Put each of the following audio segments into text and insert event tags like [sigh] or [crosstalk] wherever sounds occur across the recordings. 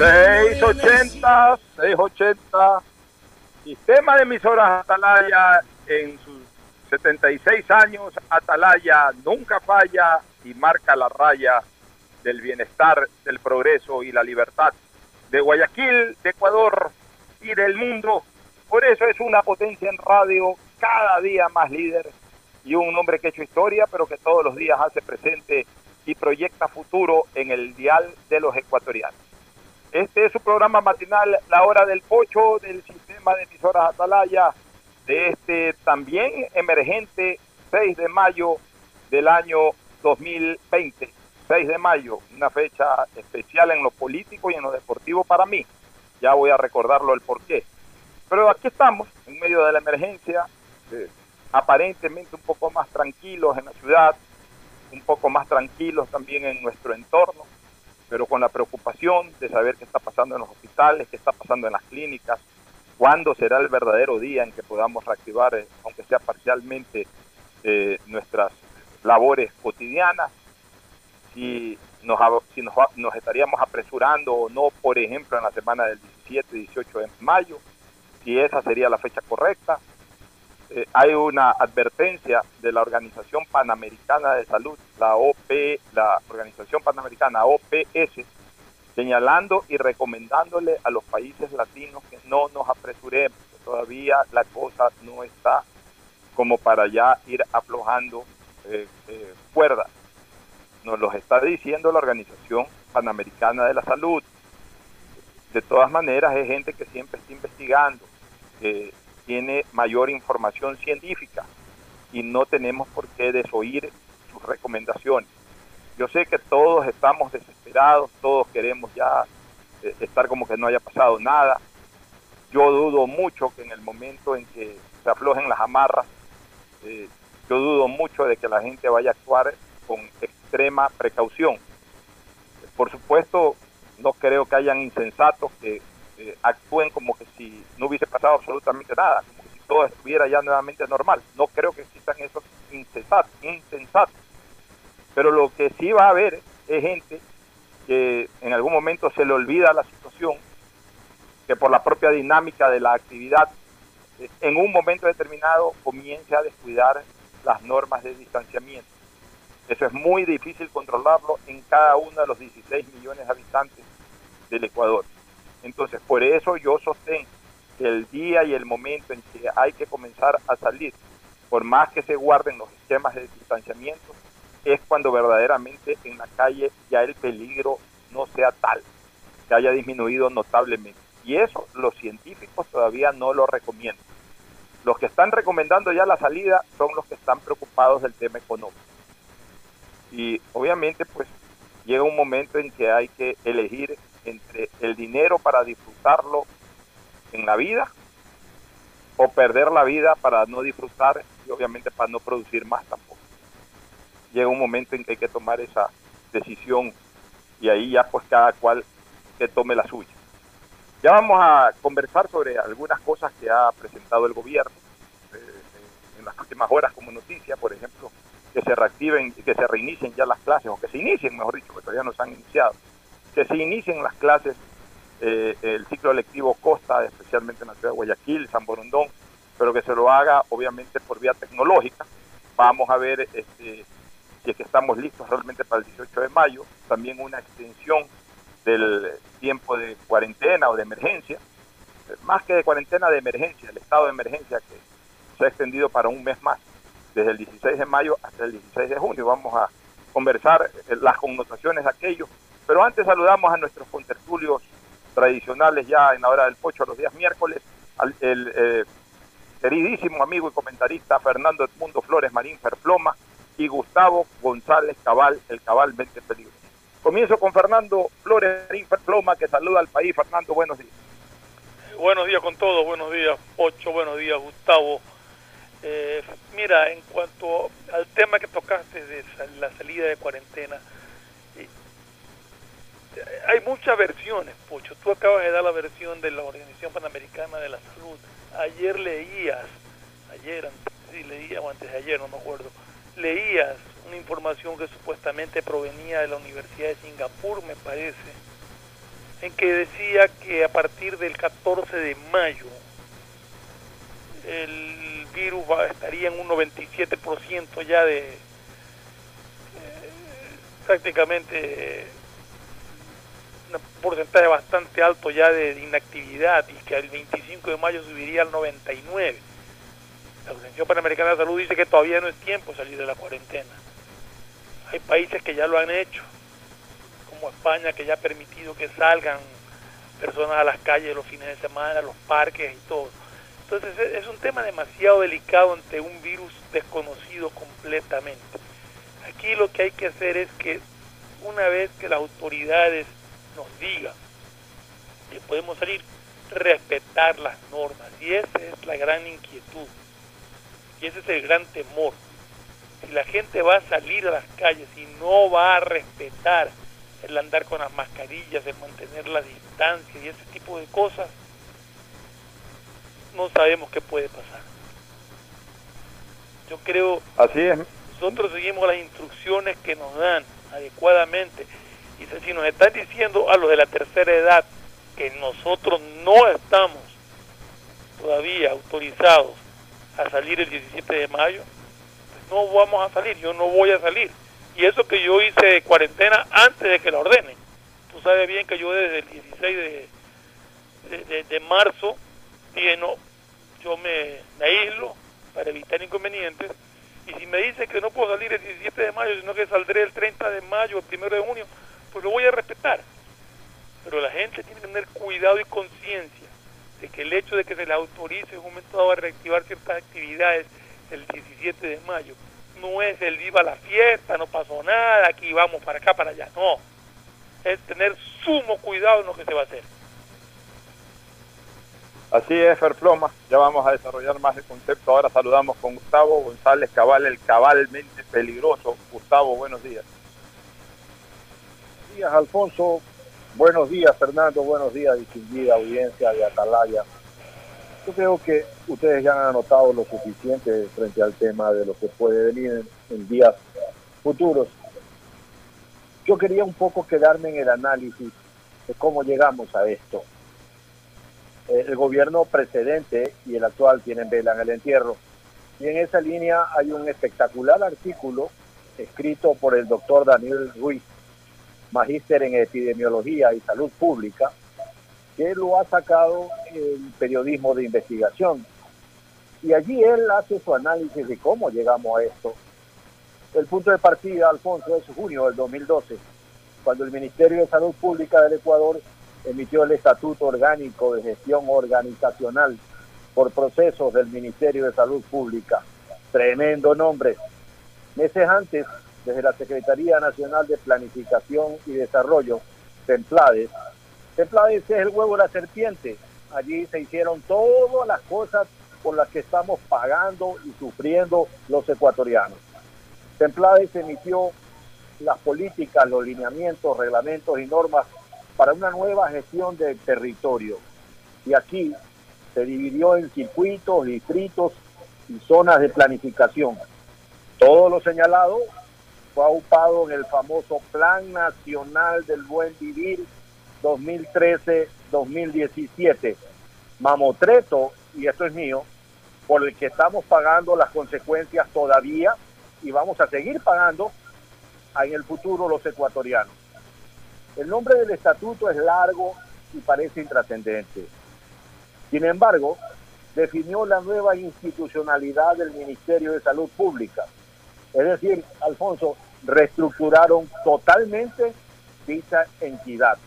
680, 680. Sistema de emisoras Atalaya en sus 76 años. Atalaya nunca falla y marca la raya del bienestar, del progreso y la libertad de Guayaquil, de Ecuador y del mundo. Por eso es una potencia en radio, cada día más líder y un hombre que ha hecho historia, pero que todos los días hace presente y proyecta futuro en el dial de los ecuatorianos. Este es su programa matinal, La Hora del Pocho, del sistema de emisoras Atalaya, de este también emergente 6 de mayo del año 2020. 6 de mayo, una fecha especial en lo político y en lo deportivo para mí. Ya voy a recordarlo el porqué. Pero aquí estamos, en medio de la emergencia, aparentemente un poco más tranquilos en la ciudad, un poco más tranquilos también en nuestro entorno, pero con la preocupación de saber qué está pasando en los hospitales, qué está pasando en las clínicas, cuándo será el verdadero día en que podamos reactivar, eh, aunque sea parcialmente, eh, nuestras labores cotidianas, si, nos, si nos, nos estaríamos apresurando o no, por ejemplo, en la semana del 17, 18 de mayo, si esa sería la fecha correcta, eh, hay una advertencia de la Organización Panamericana de Salud, la OP, la Organización Panamericana OPS, señalando y recomendándole a los países latinos que no nos apresuremos, que todavía la cosa no está como para ya ir aflojando eh, eh, cuerdas. Nos los está diciendo la Organización Panamericana de la Salud. De todas maneras, es gente que siempre está investigando, tiene mayor información científica y no tenemos por qué desoír sus recomendaciones. Yo sé que todos estamos desesperados, todos queremos ya eh, estar como que no haya pasado nada. Yo dudo mucho que en el momento en que se aflojen las amarras, eh, yo dudo mucho de que la gente vaya a actuar con extrema precaución. Por supuesto, no creo que hayan insensatos que eh, actúen como que si no hubiese pasado absolutamente nada, como si todo estuviera ya nuevamente normal. No creo que existan esos insensatos, insensatos. Pero lo que sí va a haber es gente que en algún momento se le olvida la situación, que por la propia dinámica de la actividad, eh, en un momento determinado comience a descuidar las normas de distanciamiento. Eso es muy difícil controlarlo en cada uno de los 16 millones de habitantes del Ecuador. Entonces, por eso yo sostengo que el día y el momento en que hay que comenzar a salir, por más que se guarden los esquemas de distanciamiento, es cuando verdaderamente en la calle ya el peligro no sea tal, que haya disminuido notablemente. Y eso los científicos todavía no lo recomiendan. Los que están recomendando ya la salida son los que están preocupados del tema económico. Y obviamente pues llega un momento en que hay que elegir entre el dinero para disfrutarlo en la vida o perder la vida para no disfrutar y obviamente para no producir más tampoco. Llega un momento en que hay que tomar esa decisión y ahí ya pues cada cual que tome la suya. Ya vamos a conversar sobre algunas cosas que ha presentado el gobierno eh, en las últimas horas como noticia, por ejemplo, que se reactiven, que se reinicien ya las clases, o que se inicien, mejor dicho, que todavía no se han iniciado, que se inicien las clases eh, el ciclo electivo Costa, especialmente en la ciudad de Guayaquil, San Borondón, pero que se lo haga obviamente por vía tecnológica. Vamos a ver este, si es que estamos listos realmente para el 18 de mayo, también una extensión del tiempo de cuarentena o de emergencia, más que de cuarentena de emergencia, el estado de emergencia que se ha extendido para un mes más, desde el 16 de mayo hasta el 16 de junio. Vamos a conversar las connotaciones de aquello, pero antes saludamos a nuestros contertulios tradicionales ya en la hora del pocho los días miércoles, al, el eh, queridísimo amigo y comentarista Fernando Edmundo Flores Marín Ferploma y Gustavo González Cabal, el cabalmente peligroso. Comienzo con Fernando Flores Marín Ferploma, que saluda al país. Fernando, buenos días. Buenos días con todos, buenos días Pocho, buenos días Gustavo. Eh, mira, en cuanto al tema que tocaste de la salida de cuarentena, hay muchas versiones, Pocho. Tú acabas de dar la versión de la Organización Panamericana de la Salud. Ayer leías, ayer, sí, leía o antes de ayer, no me acuerdo, leías una información que supuestamente provenía de la Universidad de Singapur, me parece, en que decía que a partir del 14 de mayo el virus estaría en un 97% ya de eh, prácticamente porcentaje bastante alto ya de, inactividad y que el 25 de mayo subiría al 99. La Organización Panamericana de Salud dice que todavía no es tiempo salir de la cuarentena. Hay países que ya lo han hecho, como España, que ya ha permitido que salgan personas a las calles los fines de semana, los parques y todo. Entonces es un tema demasiado delicado ante un virus desconocido completamente. Aquí lo que hay que hacer es que una vez que las autoridades nos diga que podemos salir, respetar las normas. Y esa es la gran inquietud. Y ese es el gran temor. Si la gente va a salir a las calles y no va a respetar el andar con las mascarillas, el mantener la distancia y ese tipo de cosas, no sabemos qué puede pasar. Yo creo Así es. nosotros seguimos las instrucciones que nos dan adecuadamente y si nos están diciendo a los de la tercera edad que nosotros no estamos todavía autorizados a salir el 17 de mayo, pues no vamos a salir, yo no voy a salir. Y eso que yo hice cuarentena antes de que la ordenen. Tú sabes bien que yo desde el 16 de, de, marzo dije, no, yo me, me aíslo para evitar inconvenientes. Y si me dicen que no puedo salir el 17 de mayo, sino que saldré el 30 de mayo, el 1 de junio, pues lo voy a respetar. Pero la gente tiene que tener cuidado y conciencia de que el hecho de que se le autorice en un momento dado a reactivar ciertas actividades el 17 de mayo no es el viva la fiesta, no pasó nada, aquí vamos para acá, para allá. No, es tener sumo cuidado en lo que se va a hacer. Así es, Ferploma. Ya vamos a desarrollar más el concepto. Ahora saludamos con Gustavo González Cabal, el cabalmente peligroso. Gustavo, buenos días días, Alfonso. Buenos días, Fernando. Buenos días, distinguida audiencia de Atalaya. Yo creo que ustedes ya han anotado lo suficiente frente al tema de lo que puede venir en, días futuros. Yo quería un poco quedarme en el análisis de cómo llegamos a esto. Eh, el gobierno precedente y el actual tienen vela en el entierro. Y en esa línea hay un espectacular artículo escrito por el doctor Daniel Ruiz magíster en epidemiología y salud pública, que lo ha sacado el periodismo de investigación. Y allí él hace su análisis de cómo llegamos a esto. El punto de partida, Alfonso, es junio del 2012, cuando el Ministerio de Salud Pública del Ecuador emitió el Estatuto Orgánico de Gestión Organizacional por procesos del Ministerio de Salud Pública. Tremendo nombre. Meses antes, desde la Secretaría Nacional de Planificación y Desarrollo, Templades. Templades es el huevo de la serpiente. Allí se hicieron todas las cosas por las que estamos pagando y sufriendo los ecuatorianos. Templades emitió las políticas, los lineamientos, reglamentos y normas para una nueva gestión del territorio. Y aquí se dividió en circuitos, distritos y zonas de planificación. Todo lo señalado fue aupado en el famoso Plan Nacional del Buen Vivir 2013-2017. Mamotreto, y esto es mío, por el que estamos pagando las consecuencias todavía y vamos a seguir pagando en el futuro los ecuatorianos. El nombre del estatuto es largo y parece intrascendente. Sin embargo, definió la nueva institucionalidad del Ministerio de Salud Pública. Es decir, Alfonso, reestructuraron totalmente dicha entidad.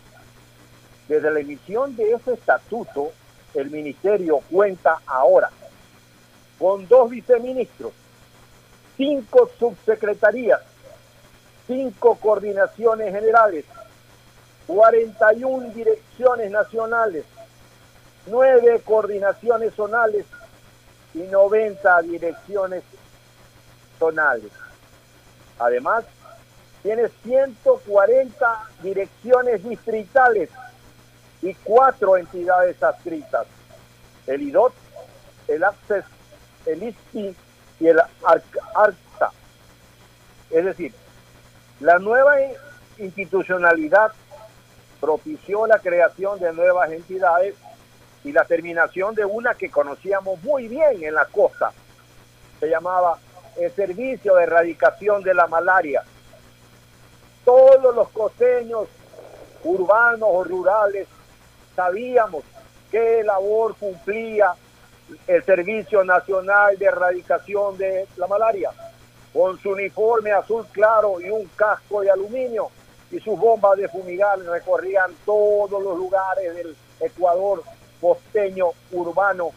Desde la emisión de ese estatuto, el ministerio cuenta ahora con dos viceministros, cinco subsecretarías, cinco coordinaciones generales, 41 direcciones nacionales, nueve coordinaciones zonales y 90 direcciones Además, tiene 140 direcciones distritales y cuatro entidades adscritas, el IDOT, el ACCES, el ISPI y el ARCSA. Es decir, la nueva institucionalidad propició la creación de nuevas entidades y la terminación de una que conocíamos muy bien en la costa. Se llamaba el Servicio de Erradicación de la Malaria. Todos los costeños, urbanos o rurales, sabíamos qué labor cumplía el Servicio Nacional de Erradicación de la Malaria, con su uniforme azul claro y un casco de aluminio y sus bombas de fumigar recorrían todos los lugares del Ecuador costeño urbano,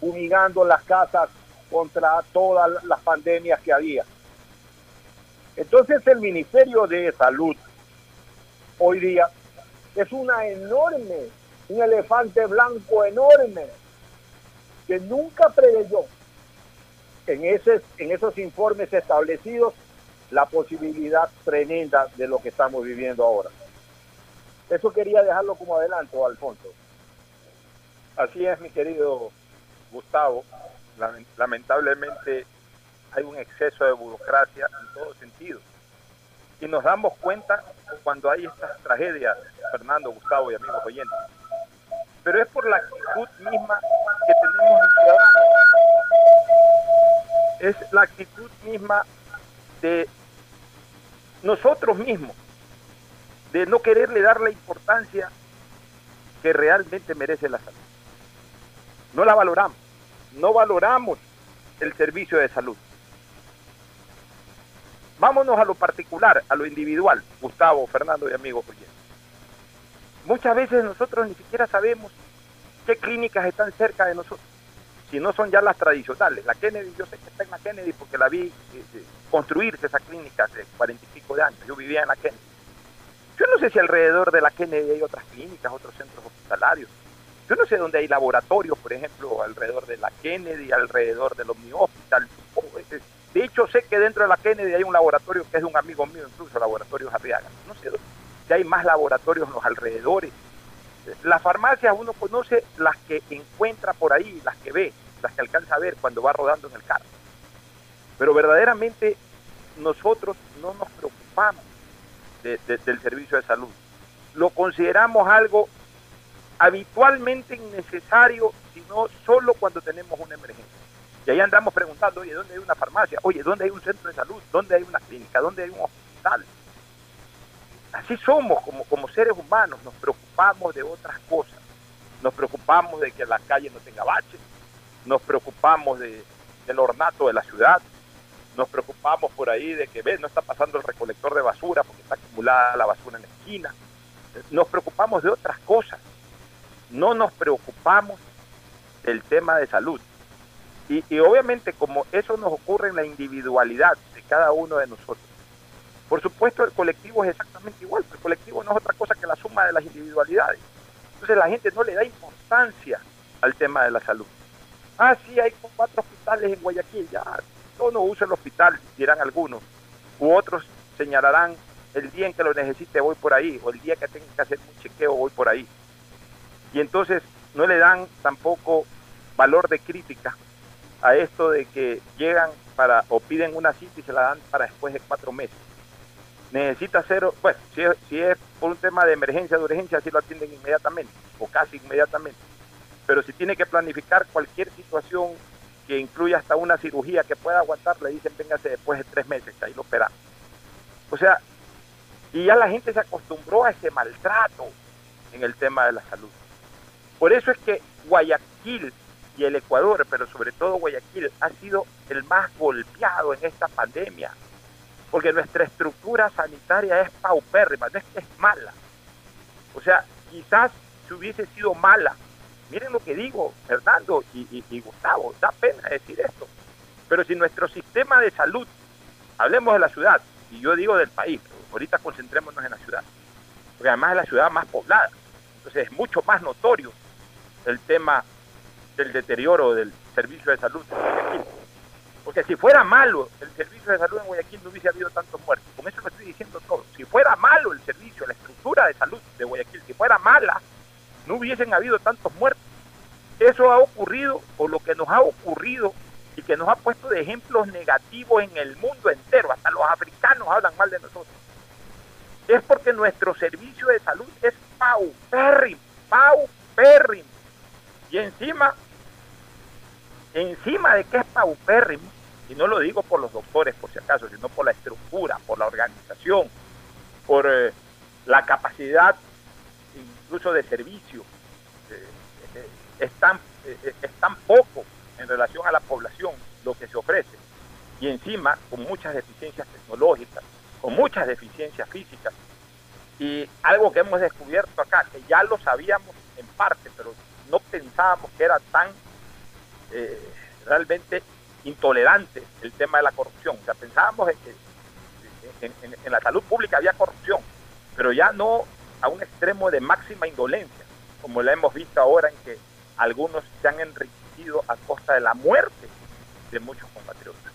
fumigando las casas contra todas las pandemias que había. Entonces el Ministerio de Salud hoy día es una enorme, un elefante blanco enorme que nunca preveyó en, en esos informes establecidos la posibilidad tremenda de lo que estamos viviendo ahora. Eso quería dejarlo como adelanto, Alfonso. Así es, mi querido Gustavo. Lamentablemente hay un exceso de burocracia en todo sentido. Y nos damos cuenta cuando hay estas tragedias, Fernando, Gustavo y amigos oyentes. Pero es por la actitud misma que tenemos los ciudadanos. Es la actitud misma de nosotros mismos, de no quererle dar la importancia que realmente merece la salud. No la valoramos, no valoramos el servicio de salud. Vámonos a lo particular, a lo individual, Gustavo, Fernando y amigos oyentes. Muchas veces nosotros ni siquiera sabemos qué clínicas están cerca de nosotros si no son ya las tradicionales. La Kennedy, yo sé que está en la Kennedy porque la vi eh, eh, construirse esa clínica hace cuarenta y pico de años. Yo vivía en la Kennedy. Yo no sé si alrededor de la Kennedy hay otras clínicas, otros centros hospitalarios. Yo no sé dónde hay laboratorios, por ejemplo, alrededor de la Kennedy, alrededor del Omni Hospital. De hecho, sé que dentro de la Kennedy hay un laboratorio que es de un amigo mío, incluso Laboratorio Arriaga. No sé si hay más laboratorios en los alrededores las farmacias uno conoce las que encuentra por ahí, las que ve, las que alcanza a ver cuando va rodando en el carro. Pero verdaderamente nosotros no nos preocupamos del servicio de salud. Lo consideramos algo habitualmente innecesario, sino solo cuando tenemos una emergencia. Y ahí andamos preguntando, oye, ¿dónde hay una farmacia? Oye, ¿dónde hay un centro de salud? ¿Dónde hay una clínica? ¿Dónde hay un hospital? así somos como, como seres humanos, nos preocupamos de otras cosas. Nos preocupamos de que la calle no tenga baches, nos preocupamos de, del ornato de la ciudad, nos preocupamos por ahí de que ¿ves? no está pasando el recolector de basura porque está acumulada la basura en la esquina. Nos preocupamos de otras cosas. No nos preocupamos del tema de salud. Y, y obviamente como eso nos ocurre en la individualidad de cada uno de nosotros, por supuesto, el colectivo es exactamente igual, el colectivo no es otra cosa que la suma de las individualidades. Entonces la gente no le da importancia al tema de la salud. Ah, sí, hay cuatro hospitales en Guayaquil, ya, yo no uso el hospital, dirán algunos, u otros señalarán el día en que lo necesite voy por ahí, o el día que tenga que hacer un chequeo voy por ahí. Y entonces no le dan tampoco valor de crítica a esto de que llegan para o piden una cita y se la dan para después de cuatro meses. necesita hacer, bueno, si es, por un tema de emergencia, de urgencia, sí lo atienden inmediatamente o casi inmediatamente. Pero si tiene que planificar cualquier situación que incluya hasta una cirugía que pueda aguantar, le dicen véngase después de tres meses, ahí lo esperan. O sea, y ya la gente se acostumbró a ese maltrato en el tema de la salud. Por eso es que Guayaquil y el Ecuador, pero sobre todo Guayaquil, ha sido el más golpeado en esta pandemia, porque nuestra estructura sanitaria es paupérrima, no es que es mala. O sea, quizás si hubiese sido mala, miren lo que digo, Fernando y, y Gustavo, da pena decir esto, pero si nuestro sistema de salud, hablemos de la ciudad, y yo digo del país, ahorita concentrémonos en la ciudad, porque además es la ciudad más poblada, entonces es mucho más notorio el tema del deterioro del servicio de salud en Guayaquil. Porque si fuera malo el servicio de salud en Guayaquil no hubiese habido tantos muertos. Con eso lo estoy diciendo todo. Si fuera malo el servicio, la estructura de salud de Guayaquil, si fuera mala, no hubiesen habido tantos muertos. Eso ha ocurrido, o lo que nos ha ocurrido, y que nos ha puesto de ejemplos negativos en el mundo entero. Hasta los africanos hablan mal de nosotros. Es porque nuestro servicio de salud es paupérrimo, paupérrimo. Y encima, encima de que es paupérrimo, y no lo digo por los doctores por si acaso, sino por la estructura, por la organización, por eh, la capacidad incluso de servicio, eh, eh, es, tan, es tan poco en relación a la población lo que se ofrece. Y encima con muchas deficiencias tecnológicas, con muchas deficiencias físicas. Y algo que hemos descubierto acá, que ya lo sabíamos en parte, pero no pensábamos que era tan eh, realmente intolerante el tema de la corrupción. O sea, pensábamos que en, la salud pública había corrupción, pero ya no a un extremo de máxima indolencia, como la hemos visto ahora en que algunos se han enriquecido a costa de la muerte de muchos compatriotas.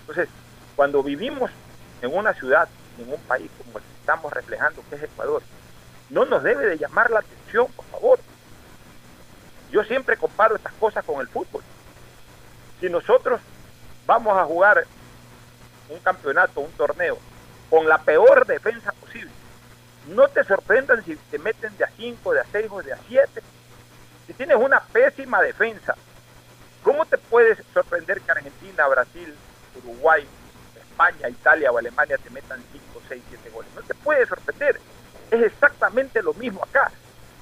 Entonces, cuando vivimos en una ciudad, en un país como el que estamos reflejando, que es Ecuador, no nos debe de llamar la atención, por favor. Yo siempre comparo estas cosas con el fútbol. Si nosotros vamos a jugar un campeonato, un torneo, con la peor defensa posible, no te sorprendan si te meten de a 5, de a 6 o de a 7. Si tienes una pésima defensa, ¿cómo te puedes sorprender que Argentina, Brasil, Uruguay, España, Italia o Alemania te metan 5, 6, 7 goles? No te puede sorprender. Es exactamente lo mismo acá.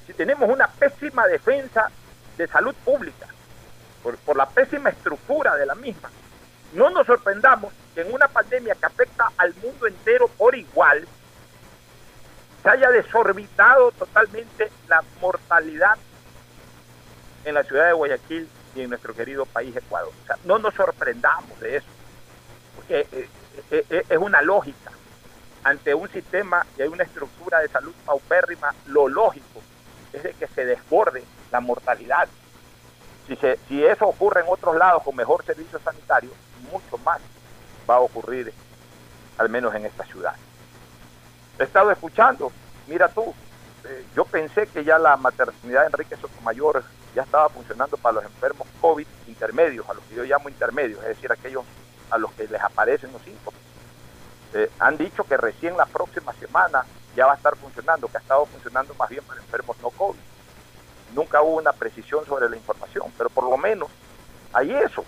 Si tenemos una pésima defensa de salud pública, por, por la pésima estructura de la misma, no nos sorprendamos que en una pandemia que afecta al mundo entero por igual, se haya desorbitado totalmente la mortalidad en la ciudad de Guayaquil y en nuestro querido país Ecuador. O sea, no nos sorprendamos de eso, porque eh, eh, eh, es una lógica. Ante un sistema y hay una estructura de salud paupérrima, lo lógico es de que se desborde la mortalidad. Si, si eso ocurre en otros lados con mejor servicio sanitario, mucho más va a ocurrir, al menos en esta ciudad. He estado escuchando, mira tú, eh, yo pensé que ya la maternidad de Enrique Sotomayor ya estaba funcionando para los enfermos COVID intermedios, a los que yo llamo intermedios, es decir, aquellos a los que les aparecen los síntomas. Eh, han dicho que recién la próxima semana ya va a estar funcionando, que ha estado funcionando más bien para enfermos no COVID. Nunca hubo una precisión sobre la información, pero por lo menos hay eso.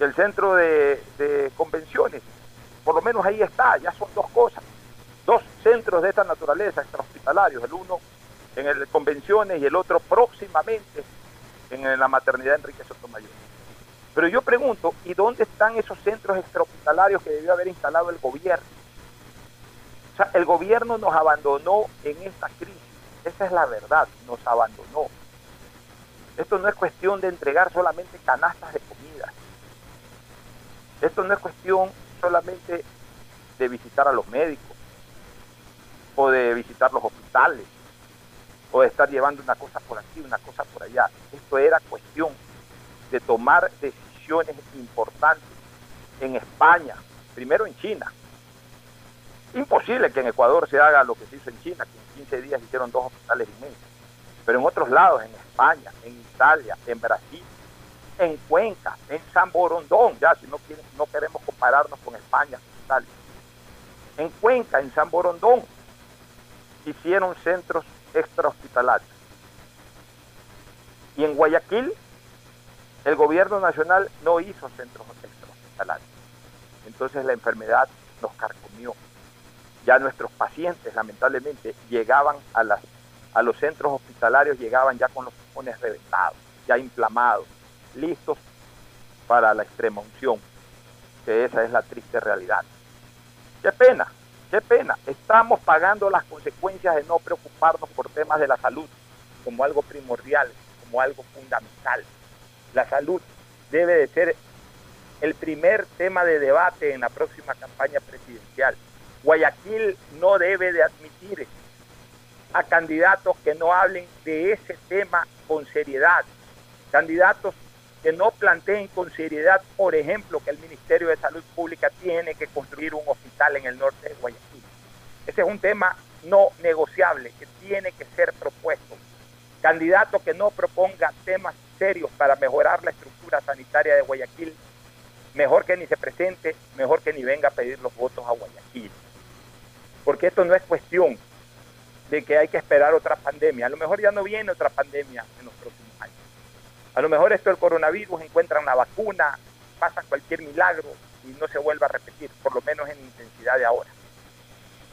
El centro de, convenciones, por lo menos ahí está, ya son dos cosas. Dos centros de esta naturaleza extrahospitalarios, el uno en el convenciones y el otro próximamente en la maternidad Enrique Sotomayor. Pero yo pregunto, ¿y dónde están esos centros extrahospitalarios que debió haber instalado el gobierno? O sea, el gobierno nos abandonó en esta crisis. Esa es la verdad, nos abandonó. Esto no es cuestión de entregar solamente canastas de comida. Esto no es cuestión solamente de visitar a los médicos o de visitar los hospitales o de estar llevando una cosa por aquí, una cosa por allá. Esto era cuestión de tomar decisiones importantes en España, primero en China, imposible que en Ecuador se haga lo que se hizo en China, 15 días hicieron dos hospitales inmensos. Pero en otros lados, en España, en Italia, en Brasil, en Cuenca, en San Borondón, ya si no, no queremos compararnos con España, Italia. En Cuenca, en San Borondón, hicieron centros extrahospitalarios. Y en Guayaquil, el gobierno nacional no hizo centros extrahospitalarios. Entonces la enfermedad nos carcomió. Ya nuestros pacientes, lamentablemente, llegaban a, las, a los centros hospitalarios, llegaban ya con los pulmones reventados, ya inflamados, listos para la extrema unción, que esa es la triste realidad. Qué pena, qué pena. Estamos pagando las consecuencias de no preocuparnos por temas de la salud como algo primordial, como algo fundamental. La salud debe de ser el primer tema de debate en la próxima campaña presidencial. Guayaquil no debe de admitir a candidatos que no hablen de ese tema con seriedad, candidatos que no planteen con seriedad, por ejemplo, que el Ministerio de Salud Pública tiene que construir un hospital en el norte de Guayaquil. Ese es un tema no negociable que tiene que ser propuesto. Candidato que no proponga temas serios para mejorar la estructura sanitaria de Guayaquil, mejor que ni se presente, mejor que ni venga a pedir los votos a Guayaquil. Porque esto no es cuestión de que hay que esperar otra pandemia. A lo mejor ya no viene otra pandemia en los próximos años. A lo mejor esto del coronavirus encuentra una vacuna, pasa cualquier milagro y no se vuelva a repetir, por lo menos en intensidad de ahora.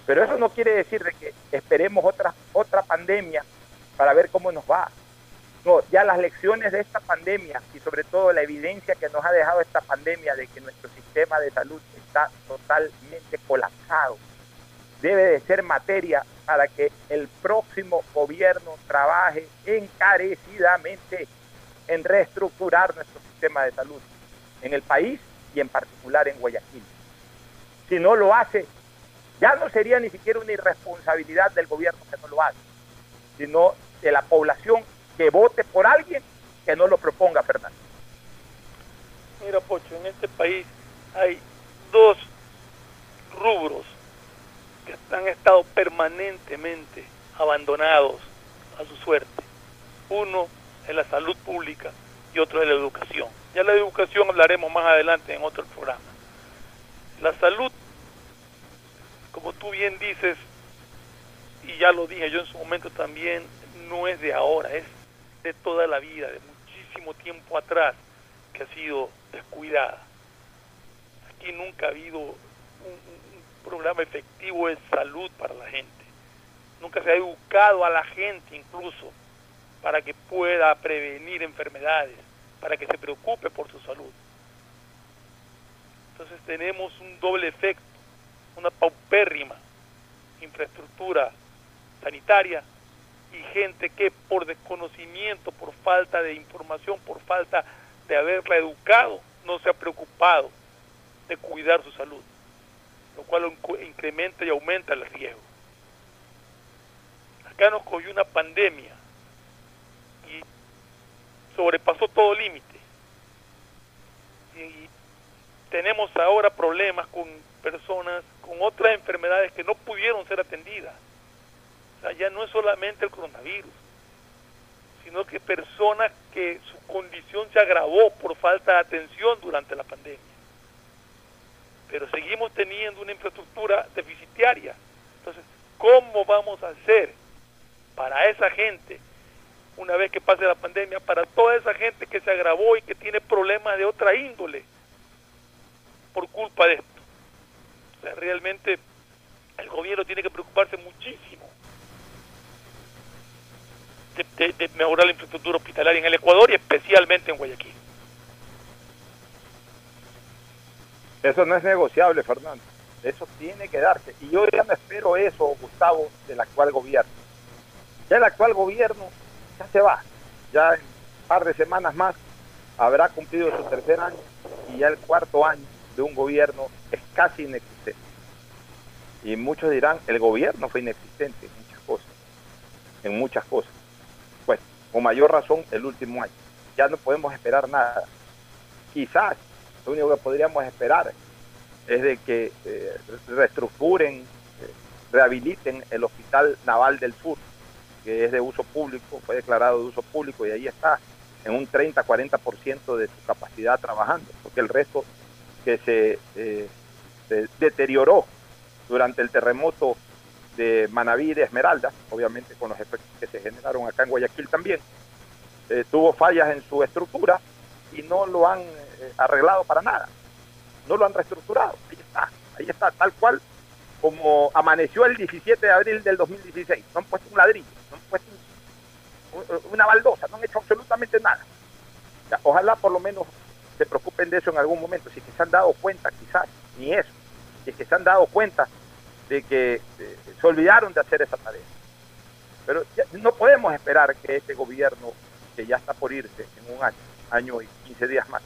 Pero eso no quiere decir de que esperemos otra, otra pandemia para ver cómo nos va. No, ya las lecciones de esta pandemia y sobre todo la evidencia que nos ha dejado esta pandemia de que nuestro sistema de salud está totalmente colapsado, debe de ser materia para que el próximo gobierno trabaje encarecidamente en reestructurar nuestro sistema de salud en el país y en particular en Guayaquil. Si no lo hace, ya no sería ni siquiera una irresponsabilidad del gobierno que no lo hace, sino de la población que vote por alguien que no lo proponga, Fernando. Mira, Pocho, en este país hay dos rubros que han estado permanentemente abandonados a su suerte. Uno en la salud pública y otro en la educación. Ya la educación hablaremos más adelante en otro programa. La salud, como tú bien dices, y ya lo dije yo en su momento también, no es de ahora, es de toda la vida, de muchísimo tiempo atrás, que ha sido descuidada. Aquí nunca ha habido un programa efectivo de salud para la gente. Nunca se ha educado a la gente incluso para que pueda prevenir enfermedades, para que se preocupe por su salud. Entonces tenemos un doble efecto, una paupérrima infraestructura sanitaria y gente que por desconocimiento, por falta de información, por falta de haberla educado, no se ha preocupado de cuidar su salud, lo cual incrementa y aumenta el riesgo. Acá nos cogió una pandemia sobrepasó todo límite. Y tenemos ahora problemas con personas con otras enfermedades que no pudieron ser atendidas. O sea, ya no es solamente el coronavirus, sino que personas que su condición se agravó por falta de atención durante la pandemia. Pero seguimos teniendo una infraestructura deficitaria. Entonces, ¿cómo vamos a hacer para esa gente una vez que pase la pandemia, para toda esa gente que se agravó y que tiene problemas de otra índole por culpa de esto. O sea, realmente el gobierno tiene que preocuparse muchísimo de, de, mejorar la infraestructura hospitalaria en el Ecuador y especialmente en Guayaquil. Eso no es negociable, Fernando. Eso tiene que darse. Y yo ya me espero eso, Gustavo, del actual gobierno. Ya el actual gobierno ya se va. Ya en un par de semanas más habrá cumplido su tercer año y ya el cuarto año de un gobierno es casi inexistente. Y muchos dirán, el gobierno fue inexistente en muchas cosas, en muchas cosas. Pues, con mayor razón, el último año. Ya no podemos esperar nada. Quizás lo único que podríamos esperar es de que eh, reestructuren, eh, rehabiliten el Hospital Naval del Sur, que es de uso público, fue declarado de uso público y ahí está, en un 30-40% de su capacidad trabajando, porque el resto que se, eh, se, deterioró durante el terremoto de Manaví de Esmeralda, obviamente con los efectos que se generaron acá en Guayaquil también. Tuvo fallas en su estructura y no lo han arreglado para nada. No lo han reestructurado. Ahí está, ahí está, tal cual como amaneció el 17 de abril del 2016. No han puesto un ladrillo, no han puesto una baldosa, no han hecho absolutamente nada. ojalá por lo menos se preocupen de eso en algún momento, si que se han dado cuenta quizás, ni eso, si es que se han dado cuenta de que eh, se olvidaron de hacer esa tarea. Pero no podemos esperar que este gobierno, que ya está por irse en un año, año y 15 días más,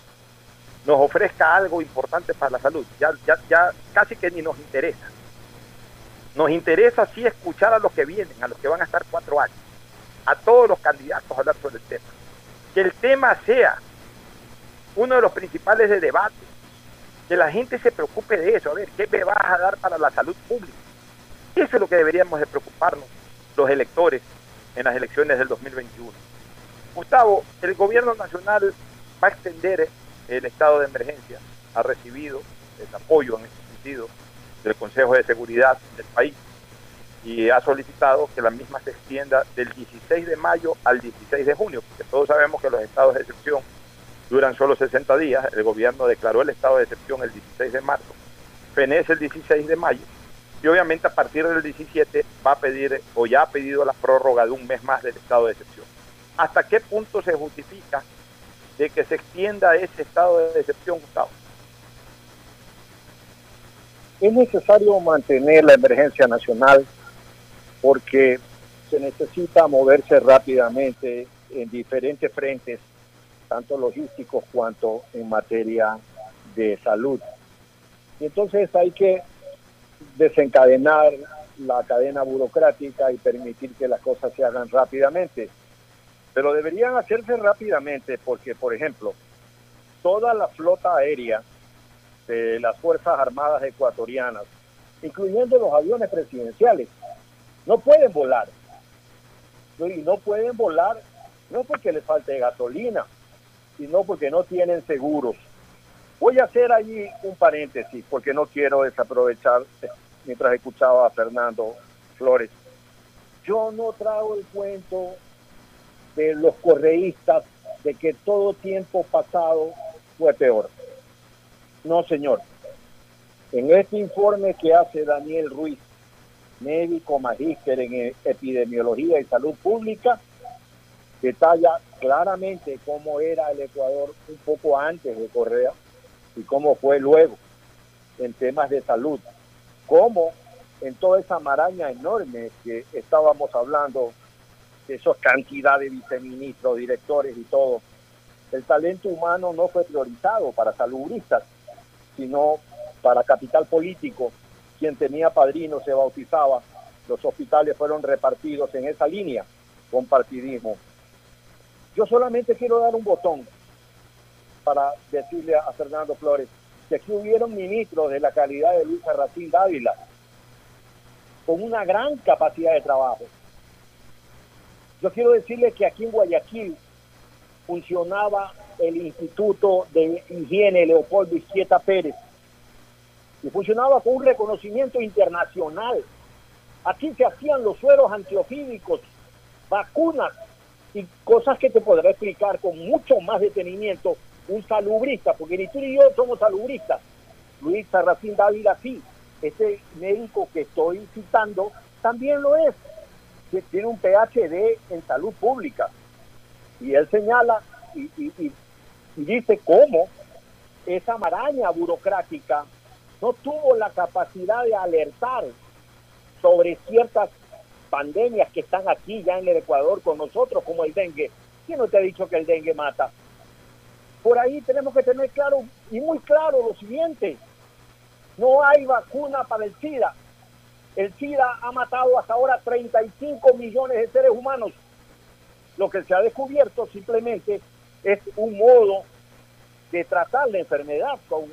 nos ofrezca algo importante para la salud. Ya, ya, ya casi que ni nos interesa. Nos interesa sí escuchar a los que vienen, a los que van a estar cuatro años, a todos los candidatos a hablar sobre el tema. Que el tema sea uno de los principales de debate, que la gente se preocupe de eso, a ver, ¿qué me vas a dar para la salud pública? Eso es lo que deberíamos de preocuparnos los electores en las elecciones del 2021. Gustavo, el gobierno nacional va a extender el estado de emergencia, ha recibido el apoyo en ese sentido del Consejo de Seguridad del país y ha solicitado que la misma se extienda del 16 de mayo al 16 de junio, porque todos sabemos que los estados de excepción duran solo 60 días, el gobierno declaró el estado de excepción el 16 de marzo, fenece el 16 de mayo y obviamente a partir del 17 va a pedir o ya ha pedido la prórroga de un mes más del estado de excepción. ¿Hasta qué punto se justifica de que se extienda ese estado de excepción, Gustavo? es necesario mantener la emergencia nacional porque se necesita moverse rápidamente en diferentes frentes, tanto logísticos cuanto en materia de salud. Y entonces hay que desencadenar la cadena burocrática y permitir que las cosas se hagan rápidamente. Pero deberían hacerse rápidamente porque, por ejemplo, toda la flota aérea de las Fuerzas Armadas ecuatorianas, incluyendo los aviones presidenciales, no pueden volar. Y no pueden volar no porque les falte gasolina, sino porque no tienen seguros. Voy a hacer allí un paréntesis porque no quiero desaprovechar mientras escuchaba a Fernando Flores. Yo no trago el cuento de los correístas de que todo tiempo pasado fue peor. No, señor. En este informe que hace Daniel Ruiz, médico magíster en epidemiología y salud pública, detalla claramente cómo era el Ecuador un poco antes de Correa y cómo fue luego en temas de salud. Cómo en toda esa maraña enorme que estábamos hablando, de esas cantidades de viceministros, directores y todo, el talento humano no fue priorizado para saludistas sino para capital político. Quien tenía padrino se bautizaba. Los hospitales fueron repartidos en esa línea con partidismo. Yo solamente quiero dar un botón para decirle a Fernando Flores que aquí hubieron ministros de la calidad de Luis Racín Dávila con una gran capacidad de trabajo. Yo quiero decirle que aquí en Guayaquil funcionaba el Instituto de Higiene Leopoldo Izquieta Pérez y funcionaba con un reconocimiento internacional. Aquí se hacían los sueros antiofídicos, vacunas y cosas que te podrá explicar con mucho más detenimiento un salubrista, porque ni tú ni yo somos salubristas. Luis Sarracín Dávila sí, este médico que estoy citando también lo es, tiene un PhD en salud pública. Y él señala y, y, y dice cómo esa maraña burocrática no tuvo la capacidad de alertar sobre ciertas pandemias que están aquí ya en el Ecuador con nosotros, como el dengue. ¿Quién no te ha dicho que el dengue mata? Por ahí tenemos que tener claro y muy claro lo siguiente. No hay vacuna para el SIDA. El SIDA ha matado hasta ahora 35 millones de seres humanos. Lo que se ha descubierto simplemente es un modo de tratar la enfermedad con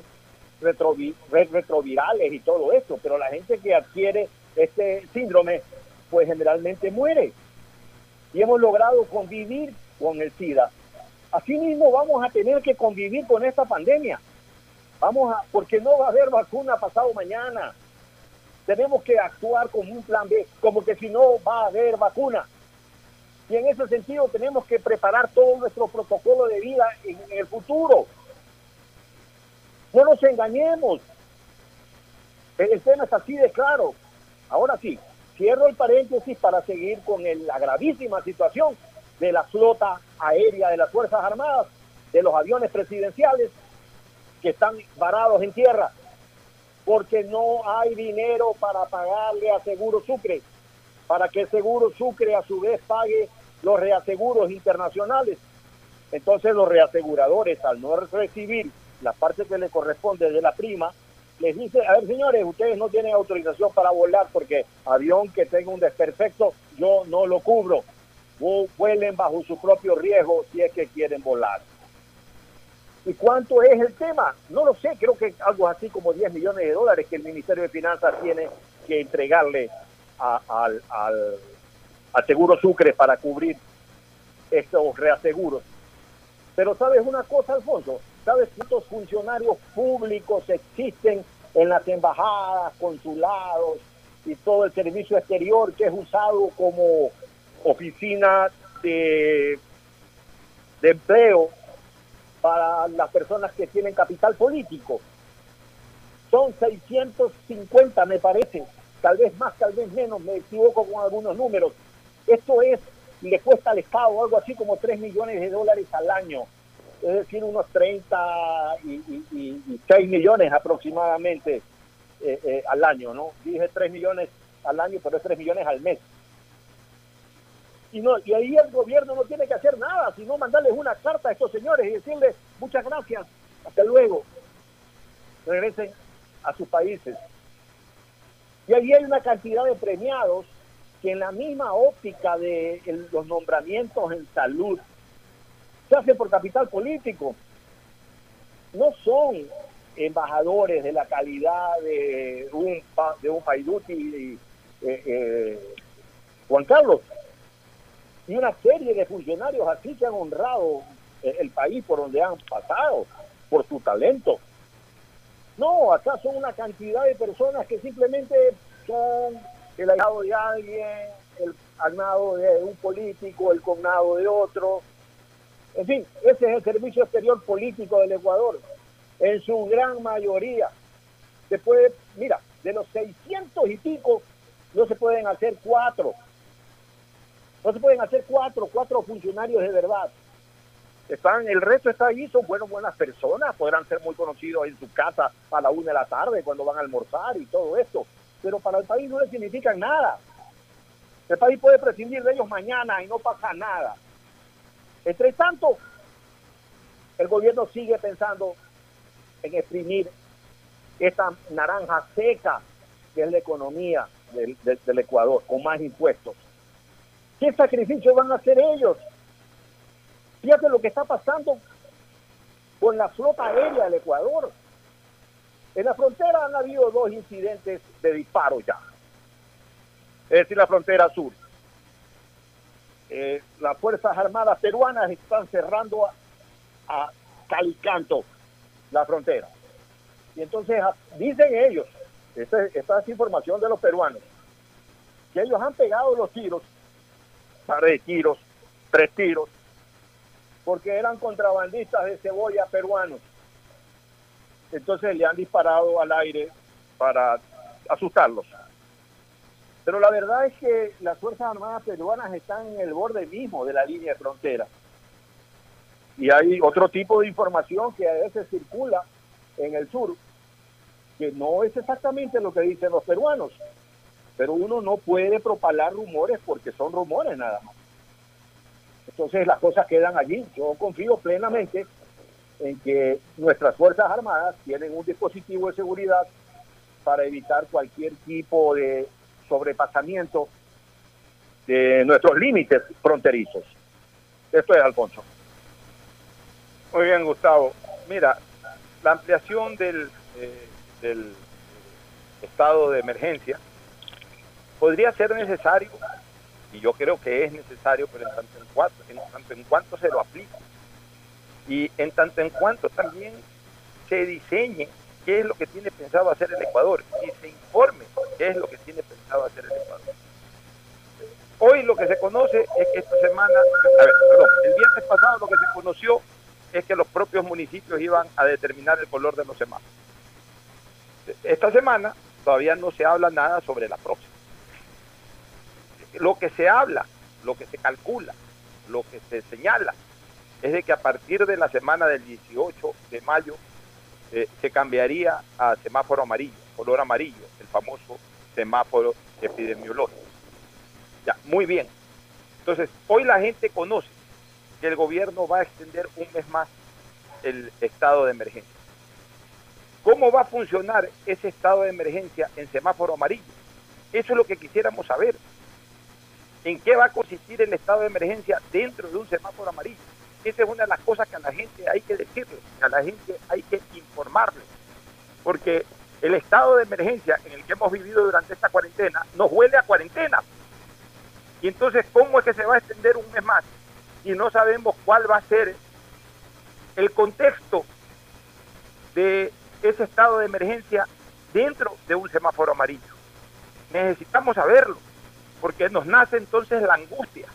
retrovirales y todo eso, pero la gente que adquiere este síndrome, pues generalmente muere. Y hemos logrado convivir con el SIDA. Asimismo vamos a tener que convivir con esta pandemia. Vamos a, porque no va a haber vacuna pasado mañana. Tenemos que actuar con un plan B, como que si no va a haber vacuna. Y en ese sentido tenemos que preparar todo nuestro protocolo de vida en, el futuro. No nos engañemos. El, tema es así de claro. Ahora sí, cierro el paréntesis para seguir con la gravísima situación de la flota aérea de las Fuerzas Armadas, de los aviones presidenciales que están varados en tierra, porque no hay dinero para pagarle a Seguro Sucre para que Seguro Sucre a su vez pague los reaseguros internacionales. Entonces los reaseguradores, al no recibir la parte que le corresponde de la prima, les dice, a ver señores, ustedes no tienen autorización para volar porque avión que tenga un desperfecto, yo no lo cubro. Vuelen bajo su propio riesgo si es que quieren volar. ¿Y cuánto es el tema? No lo sé, creo que algo así como 10 millones de dólares que el Ministerio de Finanzas tiene que entregarle al, al, Seguro Sucre para cubrir estos reaseguros. Pero sabes una cosa, Alfonso, ¿sabes cuántos funcionarios públicos existen en las embajadas, consulados y todo el servicio exterior que es usado como oficina de empleo para las personas que tienen capital político? Son 650, me parece, tal vez más, tal vez menos, me equivoco con algunos números. Esto es, le cuesta al Estado algo así como 3 millones de dólares al año, es decir, unos 30 y, 6 millones aproximadamente eh, eh, al año, ¿no? Dije 3 millones al año, pero es 3 millones al mes. Y, no, y ahí el gobierno no tiene que hacer nada, sino mandarles una carta a estos señores y decirles muchas gracias, hasta luego, regresen a sus países. Y ahí hay una cantidad de premiados que en la misma óptica de los nombramientos en salud se hacen por capital político. No son embajadores de la calidad de un, de un Paiduti eh, eh, Juan Carlos. Y una serie de funcionarios así que han honrado el país por donde han pasado, por su talento. No, acá son una cantidad de personas que simplemente son el aliado de alguien, el agnado de un político, el cognado de otro. En fin, ese es el servicio exterior político del Ecuador. En su gran mayoría. Se puede, mira, de los 600 y pico, no se pueden hacer cuatro. No se pueden hacer cuatro, cuatro funcionarios de verdad están, el resto está ahí, son buenos, buenas personas, podrán ser muy conocidos en su casa a la una de la tarde cuando van a almorzar y todo esto, pero para el país no le significan nada. El país puede prescindir de ellos mañana y no pasa nada. Entre tanto, el gobierno sigue pensando en exprimir esta naranja seca que es la economía del, del Ecuador, con más impuestos. ¿Qué sacrificio van a hacer ellos? Fíjate lo que está pasando con la flota aérea del Ecuador. En la frontera han habido dos incidentes de disparo ya. Es decir, la frontera sur. Eh, las Fuerzas Armadas peruanas están cerrando a, Calicanto la frontera. Y entonces ah, dicen ellos, esta, esta es información de los peruanos, que ellos han pegado los tiros, par de tiros, tres tiros, porque eran contrabandistas de cebolla peruanos. Entonces le han disparado al aire para asustarlos. Pero la verdad es que las Fuerzas Armadas peruanas están en el borde mismo de la línea de frontera. Y hay otro tipo de información que a veces circula en el sur, que no es exactamente lo que dicen los peruanos. Pero uno no puede propalar rumores porque son rumores nada más. Entonces las cosas quedan allí. Yo confío plenamente en que nuestras Fuerzas Armadas tienen un dispositivo de seguridad para evitar cualquier tipo de sobrepasamiento de nuestros límites fronterizos. Esto es Alfonso. Muy bien, Gustavo. Mira, la ampliación del, eh, del estado de emergencia podría ser necesario y yo creo que es necesario, pero en tanto en cuanto, se lo aplique y en tanto en cuanto también se diseñe qué es lo que tiene pensado hacer el Ecuador y se informe qué es lo que tiene pensado hacer el Ecuador. Hoy lo que se conoce es que esta semana, a ver, perdón, el viernes pasado lo que se conoció es que los propios municipios iban a determinar el color de los semáforos. Esta semana todavía no se habla nada sobre la próxima. Lo que se habla, lo que se calcula, lo que se señala es de que a partir de la semana del 18 de mayo eh, se cambiaría a semáforo amarillo, color amarillo, el famoso semáforo epidemiológico. Ya, muy bien. Entonces, hoy la gente conoce que el gobierno va a extender un mes más el estado de emergencia. ¿Cómo va a funcionar ese estado de emergencia en semáforo amarillo? Eso es lo que quisiéramos saber. ¿En qué va a consistir el estado de emergencia dentro de un semáforo amarillo? Esa es una de las cosas que a la gente hay que decirle, a la gente hay que informarle. Porque el estado de emergencia en el que hemos vivido durante esta cuarentena nos huele a cuarentena. Y entonces, ¿cómo es que se va a extender un mes más? Y no sabemos cuál va a ser el contexto de ese estado de emergencia dentro de un semáforo amarillo. Necesitamos saberlo porque nos nace entonces la angustia,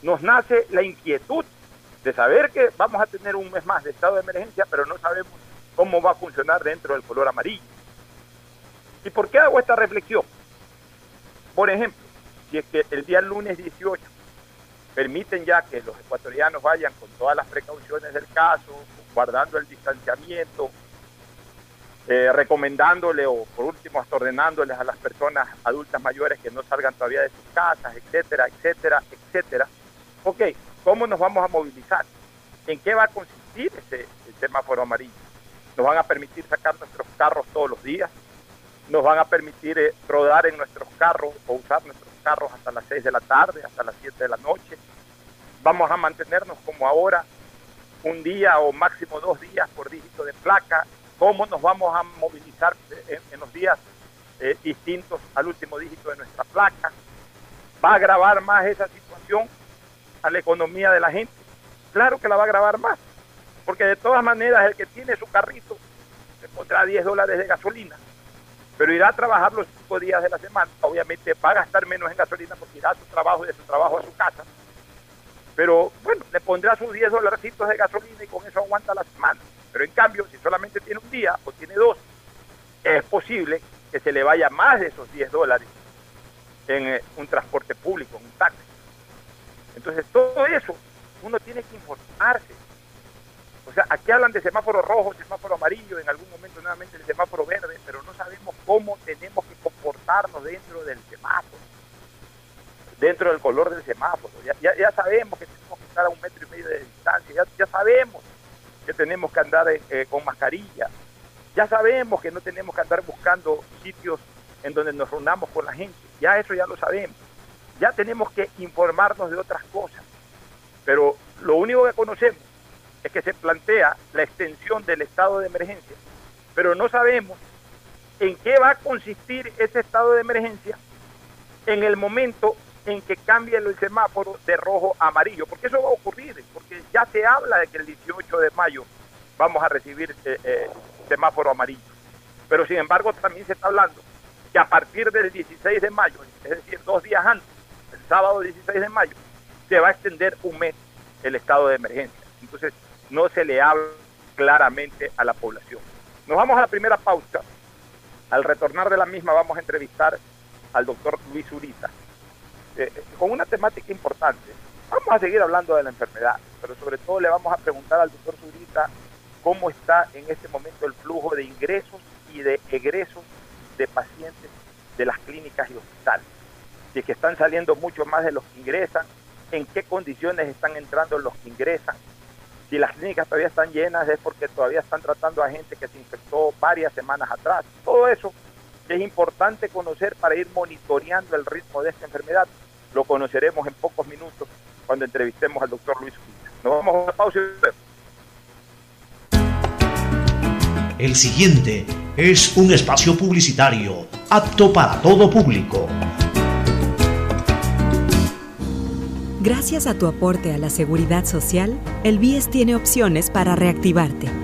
nos nace la inquietud de saber que vamos a tener un mes más de estado de emergencia, pero no sabemos cómo va a funcionar dentro del color amarillo. ¿Y por qué hago esta reflexión? Por ejemplo, si es que el día lunes 18 permiten ya que los ecuatorianos vayan con todas las precauciones del caso, guardando el distanciamiento, eh, recomendándole o por último hasta ordenándoles a las personas adultas mayores que no salgan todavía de sus casas, etcétera, etcétera, etcétera. Ok, ¿cómo nos vamos a movilizar? ¿En qué va a consistir ese semáforo amarillo? ¿Nos van a permitir sacar nuestros carros todos los días? ¿Nos van a permitir eh, rodar en nuestros carros o usar nuestros carros hasta las 6 de la tarde, hasta las 7 de la noche? ¿Vamos a mantenernos como ahora un día o máximo dos días por dígito de placa cómo nos vamos a movilizar en, los días eh, distintos al último dígito de nuestra placa. ¿Va a agravar más esa situación a la economía de la gente? Claro que la va a agravar más, porque de todas maneras el que tiene su carrito se pondrá 10 dólares de gasolina, pero irá a trabajar los cinco días de la semana. Obviamente va a gastar menos en gasolina porque irá a su trabajo y de su trabajo a su casa. Pero bueno, le pondrá sus 10 dólares de gasolina y con eso aguanta la semana. Pero en cambio, si solamente tiene un día o tiene dos, es posible que se le vaya más de esos 10 dólares en eh, un transporte público, en un taxi. Entonces, todo eso uno tiene que informarse. O sea, aquí hablan de semáforo rojo, semáforo amarillo, en algún momento nuevamente el semáforo verde, pero no sabemos cómo tenemos que comportarnos dentro del semáforo, dentro del color del semáforo. Ya, sabemos que tenemos que estar a un metro y medio de distancia, ya, ya sabemos que tenemos que andar eh, con mascarilla. Ya sabemos que no tenemos que andar buscando sitios en donde nos reunamos con la gente. Ya eso ya lo sabemos. Ya tenemos que informarnos de otras cosas. Pero lo único que conocemos es que se plantea la extensión del estado de emergencia. Pero no sabemos en qué va a consistir ese estado de emergencia en el momento en que cambie el semáforo de rojo a amarillo, porque eso va a ocurrir, porque ya se habla de que el 18 de mayo vamos a recibir eh, eh, semáforo amarillo. Pero sin embargo también se está hablando que a partir del 16 de mayo, es decir, dos días antes, el sábado 16 de mayo, se va a extender un mes el estado de emergencia. Entonces no se le habla claramente a la población. Nos vamos a la primera pausa. Al retornar de la misma vamos a entrevistar al doctor Luis Uriza, eh, con una temática importante. Vamos a seguir hablando de la enfermedad, pero sobre todo le vamos a preguntar al doctor Zurita cómo está en este momento el flujo de ingresos y de egresos de pacientes de las clínicas y hospitales. Si es que están saliendo mucho más de los que ingresan, en qué condiciones están entrando los que ingresan. Si las clínicas todavía están llenas es porque todavía están tratando a gente que se infectó varias semanas atrás. Todo eso es importante conocer para ir monitoreando el ritmo de esta enfermedad lo conoceremos en pocos minutos cuando entrevistemos al doctor Luis Nos vamos a una pausa El siguiente es un espacio publicitario apto para todo público. Gracias a tu aporte a la seguridad social, el BIES tiene opciones para reactivarte.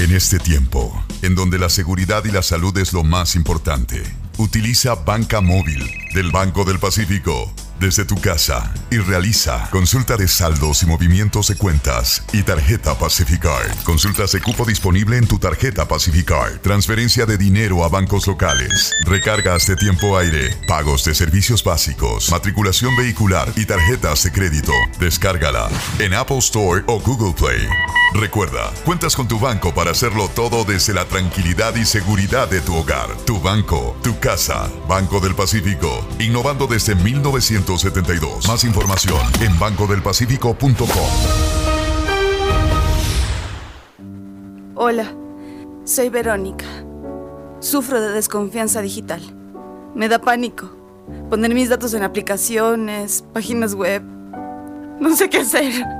En este tiempo, en donde la seguridad y la salud es lo más importante, utiliza Banca Móvil del Banco del Pacífico desde tu casa y realiza consulta de saldos y movimientos de cuentas y tarjeta Pacificard. Consultas de cupo disponible en tu tarjeta Pacificard. Transferencia de dinero a bancos locales. Recargas de tiempo aire. Pagos de servicios básicos. Matriculación vehicular y tarjetas de crédito. Descárgala en Apple Store o Google Play. Recuerda, cuentas con tu banco para hacerlo todo desde la tranquilidad y seguridad de tu hogar. Tu banco, tu casa. Banco del Pacífico. Innovando desde 1972. Más información en bancodelpacifico.com. Hola, soy Verónica. Sufro de desconfianza digital. Me da pánico poner mis datos en aplicaciones, páginas web. No sé qué hacer.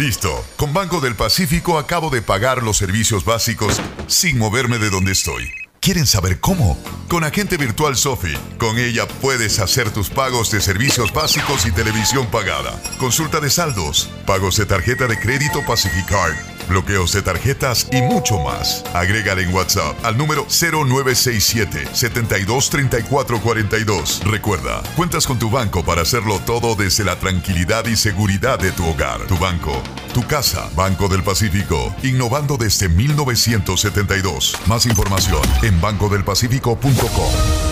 Listo. Con Banco del Pacífico acabo de pagar los servicios básicos sin moverme de donde estoy. ¿Quieren saber cómo? Con Agente Virtual Sofi. Con ella puedes hacer tus pagos de servicios básicos y televisión pagada. Consulta de saldos, pagos de tarjeta de crédito Pacificard, bloqueos de tarjetas y mucho más. Agrégale en WhatsApp al número 0967 723442. Recuerda, cuentas con tu banco para hacerlo todo desde la tranquilidad y seguridad de tu hogar. Tu banco, tu casa, Banco del Pacífico, innovando desde 1972. Más información en bancodelpacifico.com.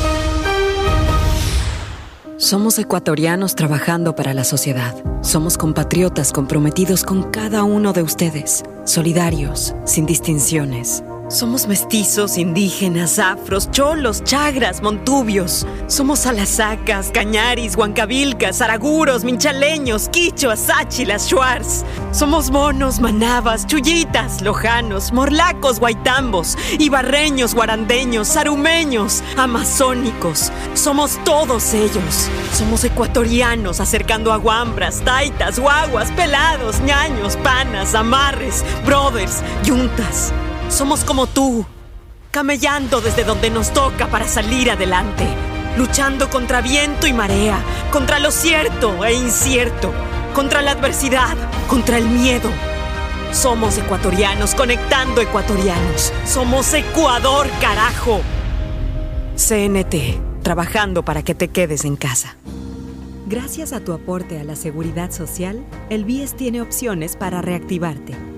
Somos ecuatorianos trabajando para la sociedad. Somos compatriotas comprometidos con cada uno de ustedes, solidarios, sin distinciones. Somos mestizos, indígenas, afros, cholos, chagras, montubios. Somos alasacas, cañaris, huancabilcas, araguros, minchaleños, quichuas, sáchilas, shuars. Somos monos, manabas, chullitas, lojanos, morlacos, guaitambos, ibarreños, guarandeños, sarumeños, amazónicos. Somos todos ellos. Somos ecuatorianos acercando a guambras, taitas, guaguas, pelados, ñaños, panas, amarres, brothers, yuntas. Somos como tú, camellando desde donde nos toca para salir adelante, luchando contra viento y marea, contra lo cierto e incierto, contra la adversidad, contra el miedo. Somos ecuatorianos conectando ecuatorianos. Somos Ecuador, carajo. CNT, trabajando para que te quedes en casa. Gracias a tu aporte a la seguridad social, el BIES tiene opciones para reactivarte.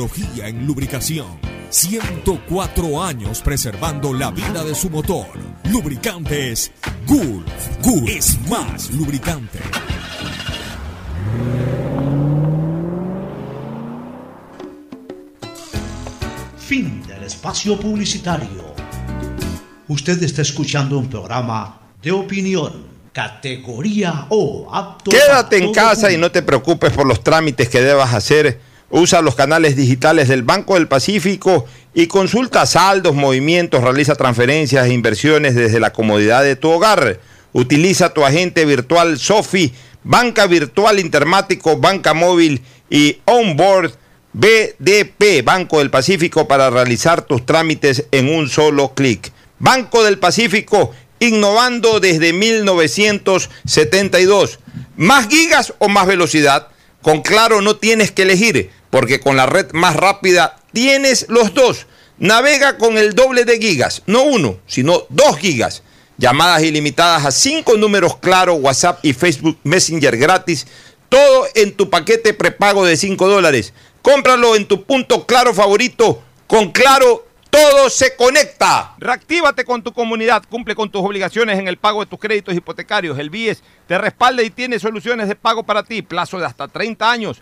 en lubricación. 104 años preservando la vida de su motor. Lubricantes Gulf. Gulf es más lubricante. Fin del espacio publicitario. Usted está escuchando un programa de opinión, categoría O, apto Quédate en casa y no te preocupes por los trámites que debas hacer. Usa los canales digitales del Banco del Pacífico y consulta saldos, movimientos, realiza transferencias e inversiones desde la comodidad de tu hogar. Utiliza tu agente virtual Sofi, banca virtual intermático, banca móvil y onboard BDP, Banco del Pacífico, para realizar tus trámites en un solo clic. Banco del Pacífico, innovando desde 1972. ¿Más gigas o más velocidad? Con Claro no tienes que elegir, porque con la red más rápida tienes los dos. Navega con el doble de gigas, no uno, sino dos gigas. Llamadas ilimitadas a cinco números Claro, WhatsApp y Facebook Messenger gratis. Todo en tu paquete prepago de 5 dólares. Cómpralo en tu punto Claro favorito. Con Claro, todo se conecta. Reactívate con tu comunidad. Cumple con tus obligaciones en el pago de tus créditos hipotecarios. El BIES te respalda y tiene soluciones de pago para ti. Plazo de hasta 30 años.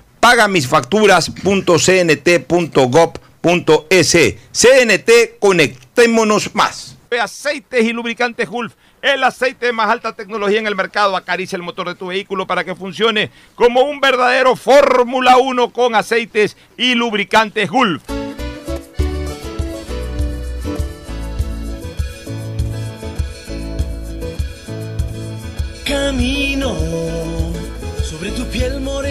pagamisfacturas.cnt.gov.es. CNT, conectémonos más. Aceites y lubricantes Gulf. El aceite de más alta tecnología en el mercado acaricia el motor de tu vehículo para que funcione como un verdadero Fórmula 1 con aceites y lubricantes Gulf. Camino sobre tu piel morena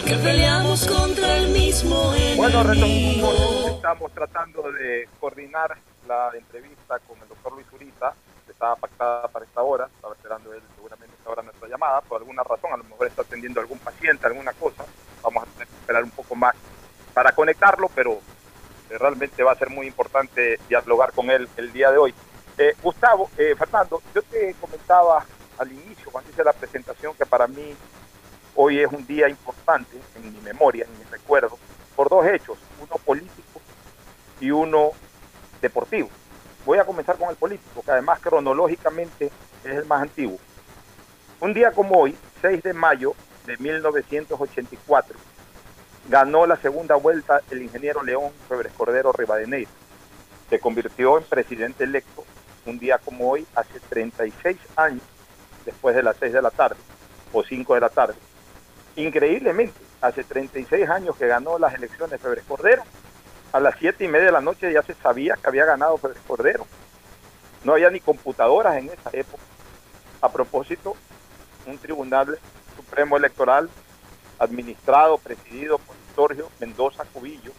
porque peleamos contra el mismo Bueno, retomamos. Estamos tratando de coordinar la entrevista con el doctor Luis Uriza, que estaba pactada para esta hora. Estaba esperando él seguramente esta hora nuestra llamada. Por alguna razón, a lo mejor está atendiendo a algún paciente, alguna cosa. Vamos a tener que esperar un poco más para conectarlo, pero eh, realmente va a ser muy importante dialogar con él el día de hoy. Eh, Gustavo, eh, Fernando, yo te comentaba al inicio, cuando hice la presentación, que para mí hoy es un día importante en mi memoria, en mi recuerdo, por dos hechos, uno político y uno deportivo. Voy a comenzar con el político, que además cronológicamente es el más antiguo. Un día como hoy, 6 de mayo de 1984, ganó la segunda vuelta el ingeniero León Febres Cordero Rivadeneira. Se convirtió en presidente electo un día como hoy, hace 36 años, después de las 6 de la tarde o 5 de la tarde. Increíblemente, hace 36 años que ganó las elecciones Febres Cordero, a las 7 y media de la noche ya se sabía que había ganado Febres Cordero. No había ni computadoras en esa época. A propósito, un tribunal supremo electoral administrado, presidido por Sergio Mendoza Cubillo,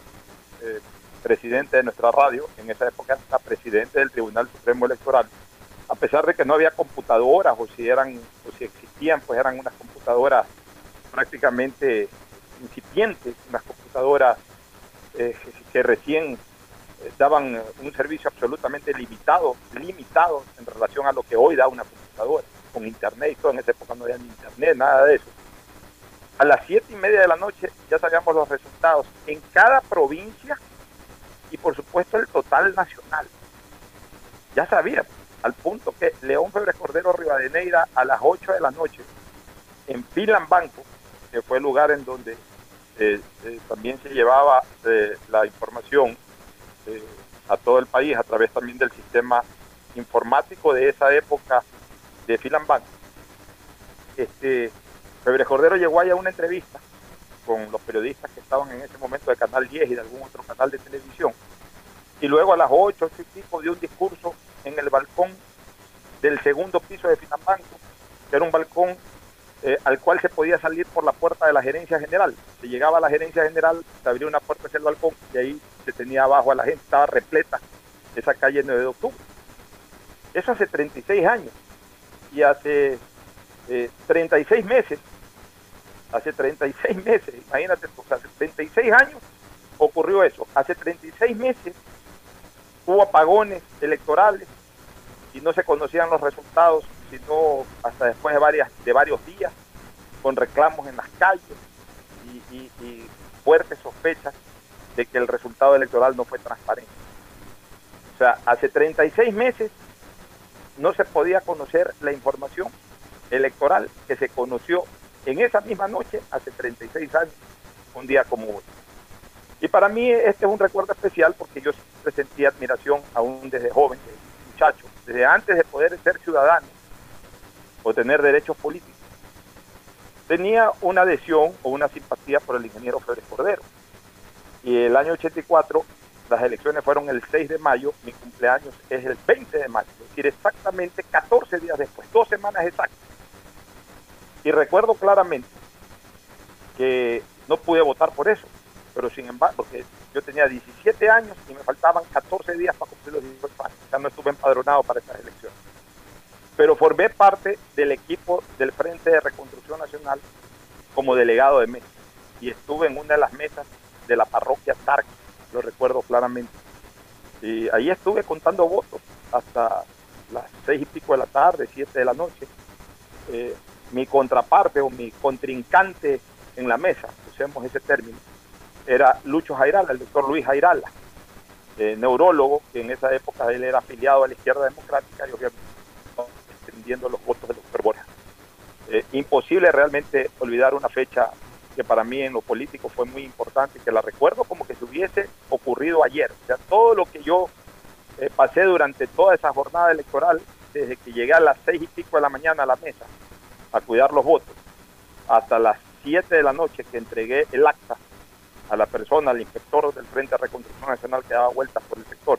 eh, presidente de nuestra radio, en esa época era presidente del Tribunal Supremo Electoral, a pesar de que no había computadoras o si eran o si existían, pues eran unas computadoras prácticamente incipientes, unas computadoras eh, que recién eh, daban eh, un servicio absolutamente limitado, limitado en relación a lo que hoy da una computadora, con internet y todo, en esa época no había ni internet, nada de eso. A las siete y media de la noche ya sabíamos los resultados en cada provincia y por supuesto el total nacional. Ya sabíamos, al punto que León Febres Cordero Rivadeneira a las 8 de la noche en Pilan Banco, que fue el lugar en donde eh, eh, también se llevaba eh, la información a todo el país a través también del sistema informático de esa época de Filan Banco. Este, Febres Cordero llegó ahí a una entrevista con los periodistas que estaban en ese momento de Canal 10 y de algún otro canal de televisión. Y luego a las 8, 8 y pico dio un discurso en el balcón del segundo piso de Finanbanco, que era un balcón eh, al cual se podía salir por la puerta de la gerencia general. Se llegaba a la gerencia general, se abría una puerta hacia el balcón y ahí se tenía abajo a la gente, estaba repleta esa calle 9 de octubre. Eso hace 36 años. Y hace eh, 36 meses, hace 36 [laughs] meses, imagínate, pues, hace 36 años ocurrió eso. Hace 36 meses hubo apagones electorales y no se conocían los resultados, sino hasta después de, varias, de varios días, con reclamos en las calles y fuertes sospechas de que el resultado electoral no fue transparente. O sea, hace 36 meses no se podía conocer la información electoral que se conoció en esa misma noche hace 36 años, un día como hoy. Y para mí este es un recuerdo especial porque yo siempre sentí admiración aún desde joven, desde muchacho, desde antes de poder ser ciudadano o tener derechos políticos. Tenía una adhesión o una simpatía por el ingeniero Félix Cordero. Y el año 84, las elecciones fueron el 6 de mayo, mi cumpleaños es el 20 de mayo, es decir, exactamente 14 días después, dos semanas exactas. Y recuerdo claramente que no pude votar por eso, pero sin embargo, porque yo tenía 17 años y me faltaban 14 días para cumplir los 18 años, ya no estuve empadronado para estas elecciones. Pero formé parte del equipo del Frente de Reconstrucción Nacional como delegado de mesa y estuve en una de las mesas de la parroquia Tarque, lo recuerdo claramente. Y ahí estuve contando votos hasta las seis y pico de la tarde, siete de la noche. Eh, mi contraparte o mi contrincante en la mesa, usemos ese término, era Lucho Jairala, el doctor Luis Jairala, eh, neurólogo, que en esa época él era afiliado a la izquierda democrática y obviamente los votos del doctor Borja. Eh, imposible realmente olvidar una fecha que para mí en lo político fue muy importante, que la recuerdo como que se hubiese ocurrido ayer. Todo lo que yo eh, pasé durante toda esa jornada electoral, desde que llegué a las seis y pico de la mañana a la mesa a cuidar los votos, hasta las siete de la noche que entregué el acta a la persona, al inspector del Frente de Reconstrucción Nacional que daba vueltas por el sector.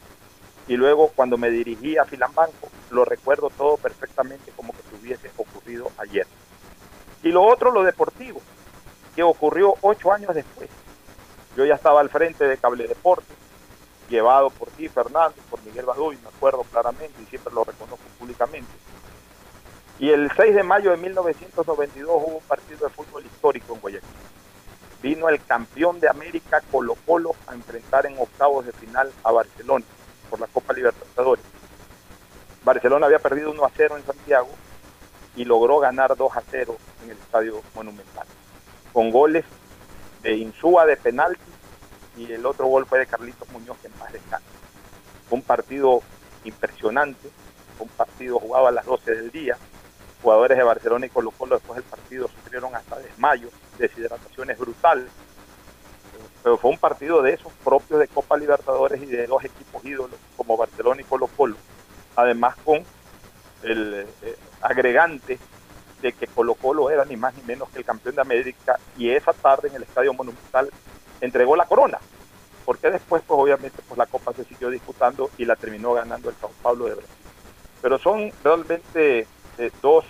Y luego cuando me dirigí a Filambanco, lo recuerdo todo perfectamente como que se hubiese ocurrido ayer. Y lo otro, lo deportivo, que ocurrió ocho años después. Yo ya estaba al frente de Cable Deportes, llevado por ti, Fernando, por Miguel Baduy, me acuerdo claramente y siempre lo reconozco públicamente. Y el 6 de mayo de 1992 hubo un partido de fútbol histórico en Guayaquil. Vino el campeón de América Colo Colo a enfrentar en octavos de final a Barcelona por la Copa Libertadores. Barcelona había perdido 1 a 0 en Santiago y logró ganar 2 a 0 en el Estadio Monumental, con goles de Insúa de penalti y el otro gol fue de Carlitos Muñoz que en paz descanse. Fue un partido impresionante, un partido jugado a las 12 del día. Jugadores de Barcelona y Colo Colo después del partido sufrieron hasta desmayos, deshidrataciones brutales. Pero fue un partido de esos propios de Copa Libertadores y de dos equipos ídolos como Barcelona y Colo Colo. Además con el eh, agregante de que Colo Colo era ni más ni menos que el campeón de América y esa tarde en el Estadio Monumental entregó la corona, porque después pues obviamente pues la Copa se siguió disputando y la terminó ganando el Sao Paulo de Brasil. Pero son realmente eh, dos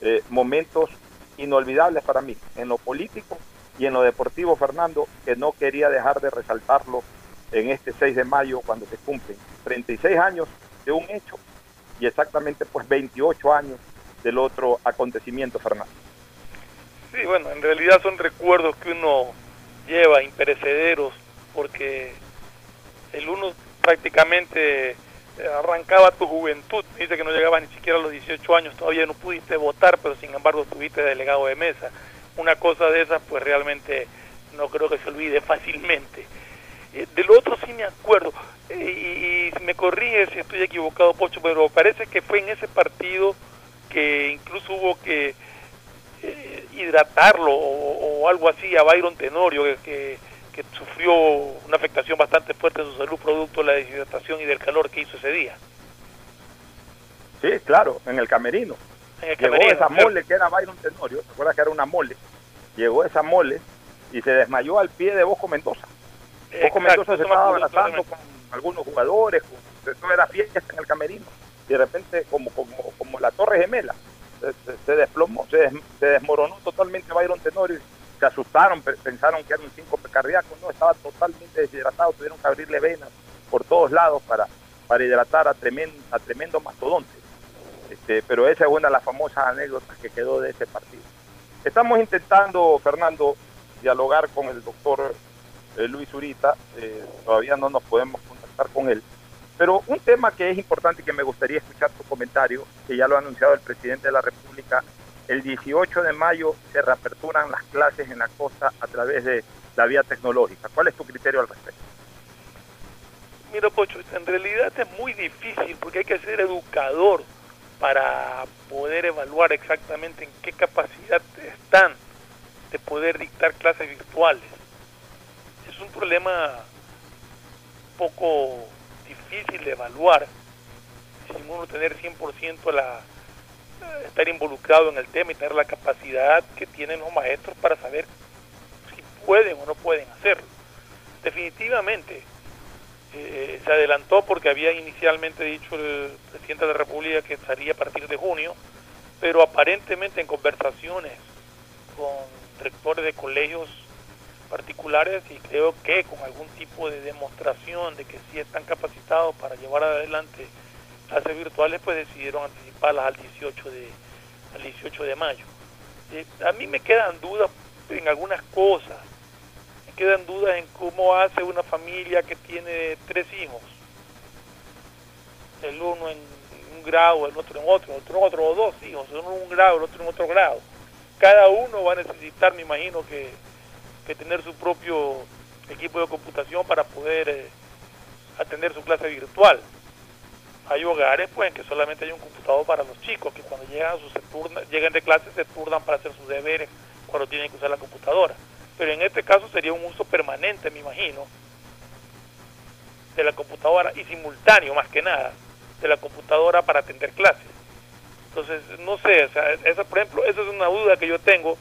eh, momentos inolvidables para mí, en lo político y en lo deportivo, Fernando, que no quería dejar de resaltarlo en este 6 de mayo cuando se cumplen 36 años de un hecho y exactamente pues 28 años del otro acontecimiento, Fernando. Sí, bueno, en realidad son recuerdos que uno lleva imperecederos porque el uno prácticamente eh, arrancaba tu juventud, dice que no llegaba ni siquiera a los 18 años, todavía no pudiste votar, pero sin embargo tuviste delegado de mesa. Una cosa de esas, pues realmente no creo que se olvide [laughs] fácilmente. Eh, de lo otro sí me acuerdo, eh, y, y me corrige si estoy equivocado, Pocho, pero parece que fue en ese partido que incluso hubo que eh, hidratarlo o, o algo así a Byron Tenorio, que, que, que sufrió una afectación bastante fuerte en su salud producto de la deshidratación y del calor que hizo ese día. Sí, claro, en el camerino. El Llegó esa claro. mole que era Byron Tenorio, ¿te acuerdas que era una mole? Llegó esa mole y se desmayó al pie de Bosco Mendoza. Bosco Mendoza se estaba abrazando con algunos jugadores, con- eso era fiesta en el camerino. Y de repente, como, como, como la Torre Gemela, se, desplomó, se, des- se desmoronó totalmente Byron Tenorio. Se asustaron, pe- pensaron que era un síncope cardíaco, no, estaba totalmente deshidratado, tuvieron que abrirle venas por todos lados para, para hidratar a tremendo, a tremendo mastodonte. Este, pero esa es una de las famosas anécdotas que quedó de ese partido. Estamos intentando, Fernando, dialogar con el doctor eh, Luis Urita, eh, todavía no nos podemos contactar con él, pero un tema que es importante y que me gustaría escuchar tu comentario, que ya lo ha anunciado el presidente de la República, el 18 de mayo se reaperturan las clases en la costa a través de la vía tecnológica. ¿Cuál es tu criterio al respecto? Mira, Pocho, en realidad es muy difícil porque hay que ser educador para poder evaluar exactamente en qué capacidad están de poder dictar clases virtuales. Es un problema poco difícil de evaluar sin uno tener 100% la eh, estar involucrado en el tema y tener la capacidad que tienen los maestros para saber si pueden o no pueden hacerlo. Definitivamente, eh, se adelantó porque había inicialmente dicho el presidente de la República que estaría a partir de junio, pero aparentemente en conversaciones con rectores de colegios particulares y creo que con algún tipo de demostración de que sí están capacitados para llevar adelante clases virtuales, pues decidieron anticiparlas al 18 de, al 18 de mayo. Eh, a mí me quedan dudas en algunas cosas quedan dudas en cómo hace una familia que tiene tres hijos. El uno en un grado, el otro en otro, el otro en otro, o dos hijos, uno en un grado, el otro en otro grado. Cada uno va a necesitar, me imagino, que, que tener su propio equipo de computación para poder eh, atender su clase virtual. Hay hogares pues en que solamente hay un computador para los chicos, que cuando llegan, a sus, se llegan de clase se turnan para hacer sus deberes cuando tienen que usar la computadora pero en este caso sería un uso permanente, me imagino, de la computadora y simultáneo más que nada de la computadora para atender clases. Entonces, no sé, o sea, esa, por ejemplo, esa es una duda que yo tengo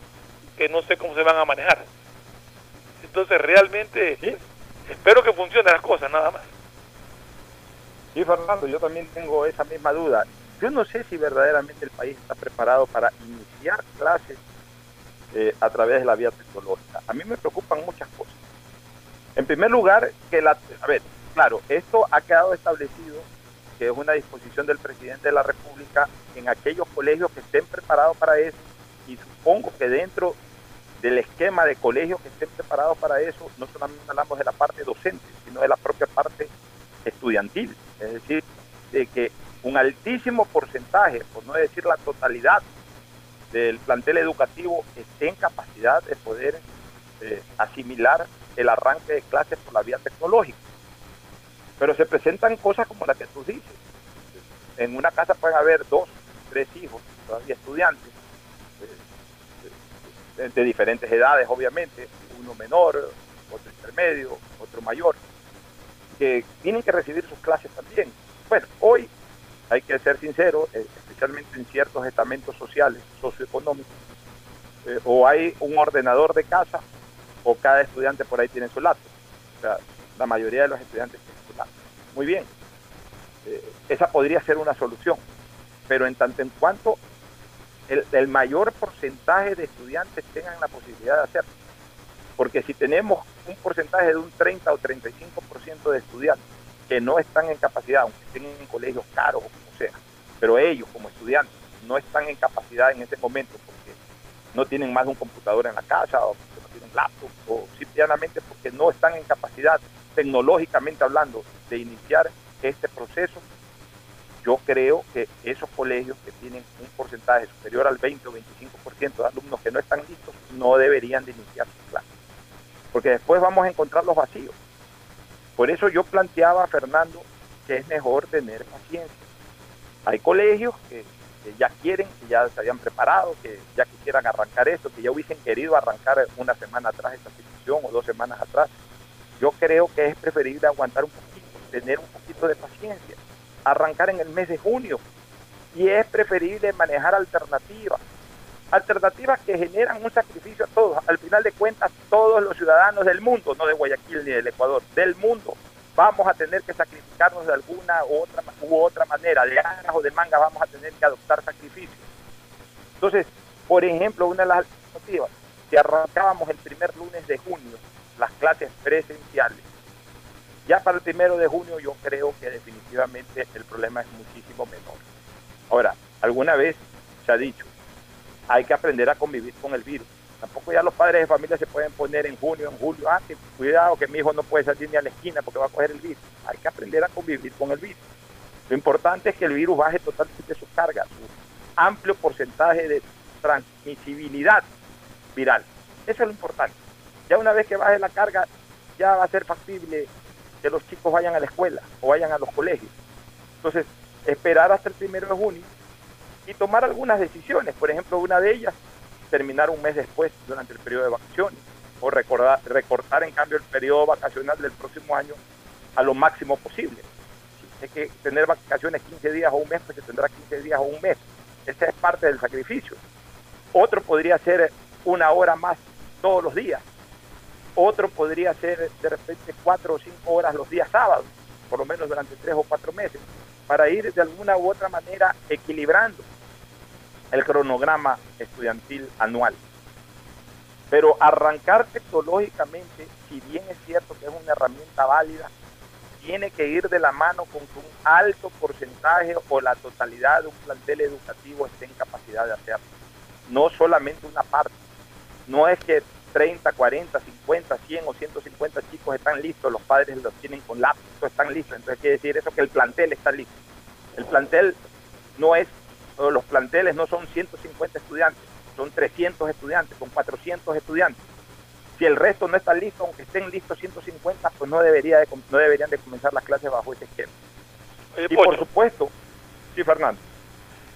que no sé cómo se van a manejar. Entonces, realmente espero que funcionen las cosas, nada más. Sí, Fernando, yo también tengo esa misma duda. Yo no sé si verdaderamente el país está preparado para iniciar clases eh, a través de la vía tecnológica. A mí me preocupan muchas cosas. En primer lugar, que la... A ver, claro, esto ha quedado establecido, que es una disposición del presidente de la República en aquellos colegios que estén preparados para eso, y supongo que dentro del esquema de colegios que estén preparados para eso, no solamente hablamos de la parte docente, sino de la propia parte estudiantil. Es decir, de que un altísimo porcentaje, por no decir la totalidad, del plantel educativo esté en capacidad de poder eh, asimilar el arranque de clases por la vía tecnológica. Pero se presentan cosas como la que tú dices. En una casa pueden haber dos, tres hijos, todavía estudiantes, eh, de, diferentes edades, obviamente, uno menor, otro intermedio, otro mayor, que tienen que recibir sus clases también. Bueno, hoy hay que ser sincero, eh, especialmente en ciertos estamentos sociales, socioeconómicos, eh, o hay un ordenador de casa o cada estudiante por ahí tiene su laptop. O sea, la mayoría de los estudiantes tienen su laptop. Muy bien, eh, esa podría ser una solución, pero en tanto en cuanto el, el mayor porcentaje de estudiantes tengan la posibilidad de hacerlo. Porque si tenemos un porcentaje de un 30 o 35% de estudiantes que no están en capacidad, aunque estén en colegios caros o como sea, pero ellos como estudiantes no están en capacidad en este momento porque no tienen más de un computador en la casa o porque no tienen laptop o simplemente porque no están en capacidad, tecnológicamente hablando, de iniciar este proceso, yo creo que esos colegios que tienen un porcentaje superior al 20 o 25% de alumnos que no están listos no deberían de iniciar sus clases. Porque después vamos a encontrar los vacíos. Por eso yo planteaba a Fernando que es mejor tener paciencia. Hay colegios que, que ya quieren, que ya se habían preparado, que ya quisieran arrancar esto, que ya hubiesen querido arrancar una semana atrás esta situación o dos semanas atrás. Yo creo que es preferible aguantar un poquito, tener un poquito de paciencia arrancar en el mes de junio. Y es preferible manejar alternativas. Alternativas que generan un sacrificio a todos. Al final de cuentas, todos los ciudadanos del mundo, no de Guayaquil ni del Ecuador, del mundo, vamos a tener que sacrificarnos de alguna u otra, u otra manera. De ganas o de manga vamos a tener que adoptar sacrificios. Entonces, por ejemplo, una de las alternativas, si arrancábamos el primer lunes de junio las clases presenciales, ya para el primero de junio yo creo que definitivamente el problema es muchísimo menor. Ahora, alguna vez se ha dicho, hay que aprender a convivir con el virus. Tampoco ya los padres de familia se pueden poner en junio, en julio, ah, que cuidado que mi hijo no puede salir ni a la esquina porque va a coger el virus. Hay que aprender a convivir con el virus. Lo importante es que el virus baje totalmente su carga, su amplio porcentaje de transmisibilidad viral. Eso es lo importante. Ya una vez que baje la carga, ya va a ser factible que los chicos vayan a la escuela o vayan a los colegios. Entonces, esperar hasta el primero de junio y tomar algunas decisiones. Por ejemplo, una de ellas, terminar un mes después durante el periodo de vacaciones o recordar, recortar en cambio el periodo vacacional del próximo año a lo máximo posible. Si hay que tener vacaciones 15 días o un mes, pues se tendrá 15 días o un mes. Esa es parte del sacrificio. Otro podría ser una hora más todos los días otro podría ser de repente cuatro o cinco horas los días sábados, por lo menos durante tres o cuatro meses, para ir de alguna u otra manera equilibrando el cronograma estudiantil anual. Pero arrancar tecnológicamente, si bien es cierto que es una herramienta válida, tiene que ir de la mano con que un alto porcentaje o la totalidad de un plantel educativo esté en capacidad de hacerlo. No solamente una parte. No es que 30, 40, 50, 100 o 150 chicos están listos, los padres los tienen con laptop, están listos. Entonces quiere decir eso que el plantel está listo. El plantel no es, los planteles no son 150 estudiantes, son 300 estudiantes, son 400 estudiantes. Si el resto no está listo, aunque estén listos 150, pues no, debería de, no deberían de comenzar las clases bajo ese esquema. y por supuesto, sí, Fernando.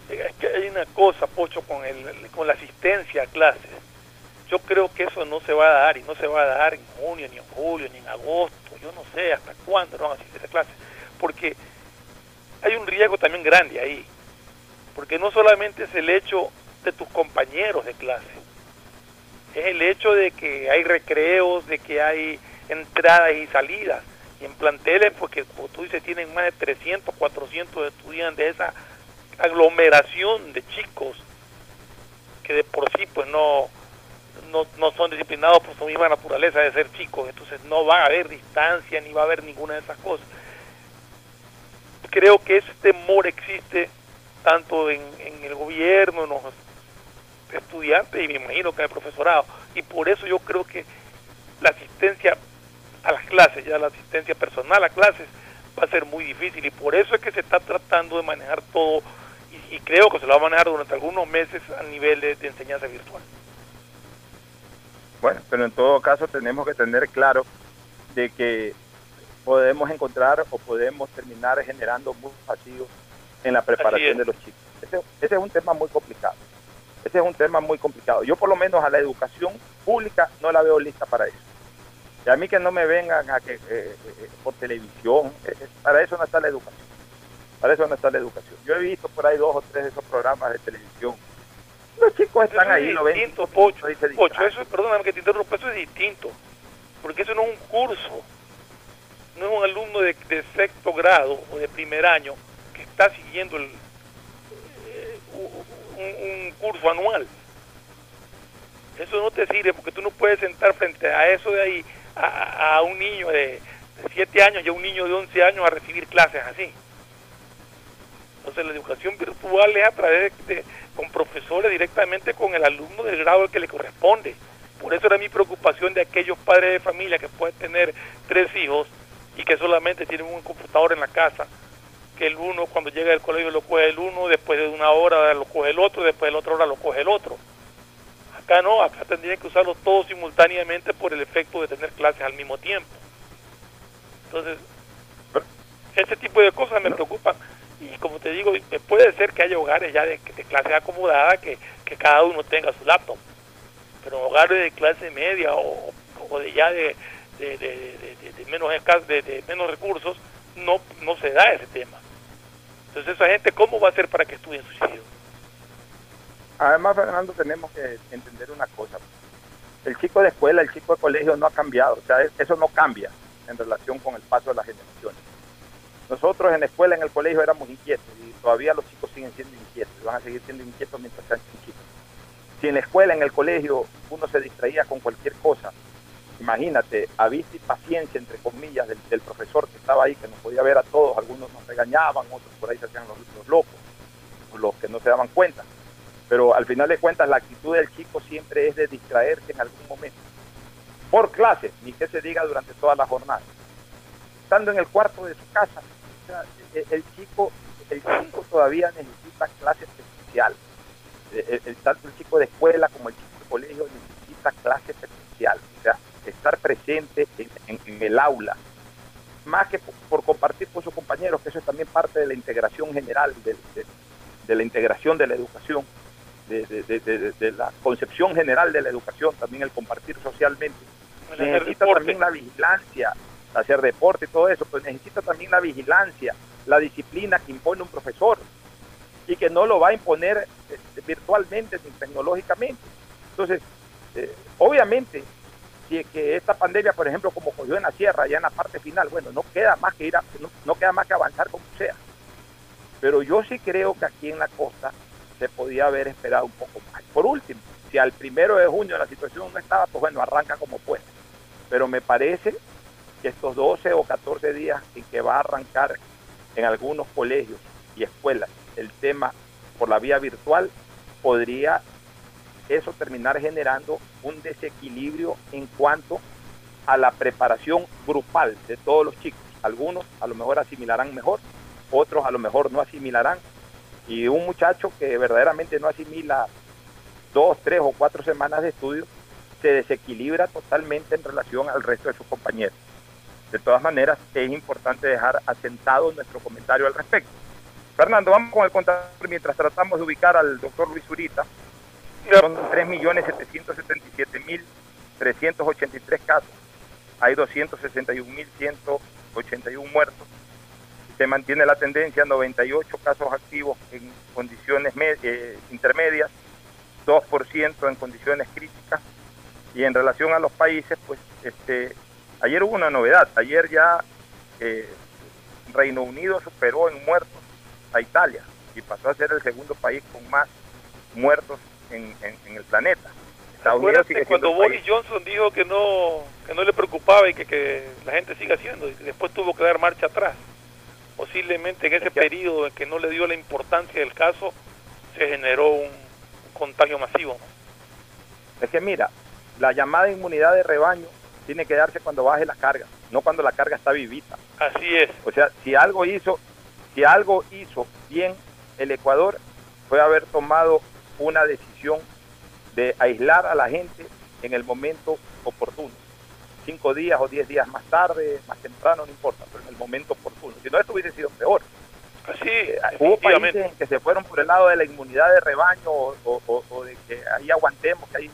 Es que hay una cosa, Pocho, con, el, con la asistencia a clases yo creo que eso no se va a dar y no se va a dar en junio, ni en julio, ni en agosto, yo no sé hasta cuándo van a asistir a clases, porque hay un riesgo también grande ahí, porque no solamente es el hecho de tus compañeros de clase, es el hecho de que hay recreos, de que hay entradas y salidas, y en planteles, porque como tú dices, tienen más de 300, 400 estudiantes, esa aglomeración de chicos que de por sí pues no no, no son disciplinados por su misma naturaleza de ser chicos, entonces no va a haber distancia ni va a haber ninguna de esas cosas. Creo que ese temor existe tanto en, en el gobierno, en los estudiantes y me imagino que en el profesorado, y por eso yo creo que la asistencia a las clases, ya la asistencia personal a clases, va a ser muy difícil y por eso es que se está tratando de manejar todo y, creo que se lo va a manejar durante algunos meses a nivel de enseñanza virtual. Bueno, pero en todo caso tenemos que tener claro de que podemos encontrar o podemos terminar generando muchos vacíos en la preparación de los chicos. Ese, es un tema muy complicado. Ese es un tema muy complicado. Yo por lo menos a la educación pública no la veo lista para eso. Y a mí que no me vengan a que eh, eh, eh, por televisión, para eso no está la educación. Para eso no está la educación. Yo he visto por ahí dos o tres de esos programas de televisión los chicos están ahí, lo ven. Distinto, Pocho, Pocho, eso, perdóname que te interrumpa, eso es distinto. Porque eso no es un curso. No es un alumno de, sexto grado o de primer año está siguiendo el, eh, un, curso anual. Eso no te sirve porque tú no puedes sentar frente a eso de ahí a, un niño de, de 7 años y a un niño de 11 años a recibir clases así. Entonces la educación virtual es a través de, con profesores directamente con el alumno del grado al que le corresponde. Por eso era mi preocupación de aquellos padres de familia que pueden tener tres hijos y que solamente tienen un computador en la casa, que el uno cuando llega del colegio lo coge el uno, después de una hora lo coge el otro, después de la otra hora lo coge el otro. Acá no, acá tendrían que usarlos todos simultáneamente por el efecto de tener clases al mismo tiempo. Entonces, ese tipo de cosas me preocupan. Y como te digo, puede ser que haya hogares ya de, de clase acomodada que, que cada uno tenga su laptop. Pero hogares de clase media o, o de ya de, de, de, menos de, de menos recursos, no, no se da ese tema. Entonces esa gente, ¿cómo va a hacer para que estudien hijos? Además, Fernando, tenemos que entender una cosa. El chico de escuela, el chico de colegio no ha cambiado. O sea, eso no cambia en relación con el paso de las generaciones. Nosotros en la escuela, en el colegio éramos inquietos y todavía los chicos siguen siendo inquietos, van a seguir siendo inquietos mientras sean chicos. Si en la escuela, en el colegio, uno se distraía con cualquier cosa, imagínate, a vista y paciencia, entre comillas, del, profesor que estaba ahí, que nos podía ver a todos, algunos nos regañaban, otros por ahí se hacían los, locos, los que no se daban cuenta. Pero al final de cuentas, la actitud del chico siempre es de distraerse en algún momento. Por clase, ni que se diga durante toda la jornada. Estando en el cuarto de su casa, o sea, el, chico, el chico todavía necesita clases especiales. El, el, tanto el chico de escuela como el chico de colegio necesita clases especiales. O estar presente en, en, en, el aula, más que por, por, compartir con sus compañeros, que eso es también parte de la integración general, de, de, de la integración de la educación, de, la concepción general de la educación, también el compartir socialmente. Bueno, necesita también la vigilancia, hacer deporte y todo eso, pero necesita también la vigilancia, la disciplina que impone un profesor y que no lo va a imponer este, virtualmente ni tecnológicamente. Entonces, eh, obviamente, si es que esta pandemia, por ejemplo, como cogió en la sierra, ya en la parte final, bueno, no queda más que ir a, no, queda más que avanzar como sea. Pero yo sí creo que aquí en la costa se podía haber esperado un poco más. Por último, si al primero de junio la situación no estaba, pues bueno, arranca como puede. Pero me parece que estos 12 o 14 días en que va a arrancar en algunos colegios y escuelas el tema por la vía virtual, podría eso terminar generando un desequilibrio en cuanto a la preparación grupal de todos los chicos. Algunos a lo mejor asimilarán mejor, otros a lo mejor no asimilarán. Y un muchacho que verdaderamente no asimila dos, tres o cuatro semanas de estudio, se desequilibra totalmente en relación al resto de sus compañeros. De todas maneras, es importante dejar asentado nuestro comentario al respecto. Fernando, vamos con el contador mientras tratamos de ubicar al doctor Luis Urita. Son 3.777.383 casos. Hay 261.181 muertos. Se mantiene la tendencia, 98 casos activos en condiciones eh, intermedias, 2% en condiciones críticas. Y en relación a los países, pues este, ayer hubo una novedad. Ayer ya eh, Reino Unido superó en muertos a Italia y pasó a ser el segundo país con más muertos en, en, en el planeta. Estados Unidos sigue cuando Boris Johnson dijo que no que no le preocupaba y que, que la gente siga haciendo y después tuvo que dar marcha atrás. Posiblemente en ese periodo en que no le dio la importancia del caso se generó un contagio masivo. Es que mira, la llamada inmunidad de rebaño tiene que darse cuando baje la carga, no cuando la carga está vivita. Así es. O sea, si algo hizo, si algo hizo bien el Ecuador fue haber tomado una decisión de aislar a la gente en el momento oportuno. Cinco días o diez días más tarde, más temprano, no importa, pero en el momento oportuno. Si no, esto hubiese sido peor. Así, eh, Hubo países en que se fueron por el lado de la inmunidad de rebaño o, o, o de que ahí aguantemos, que ahí...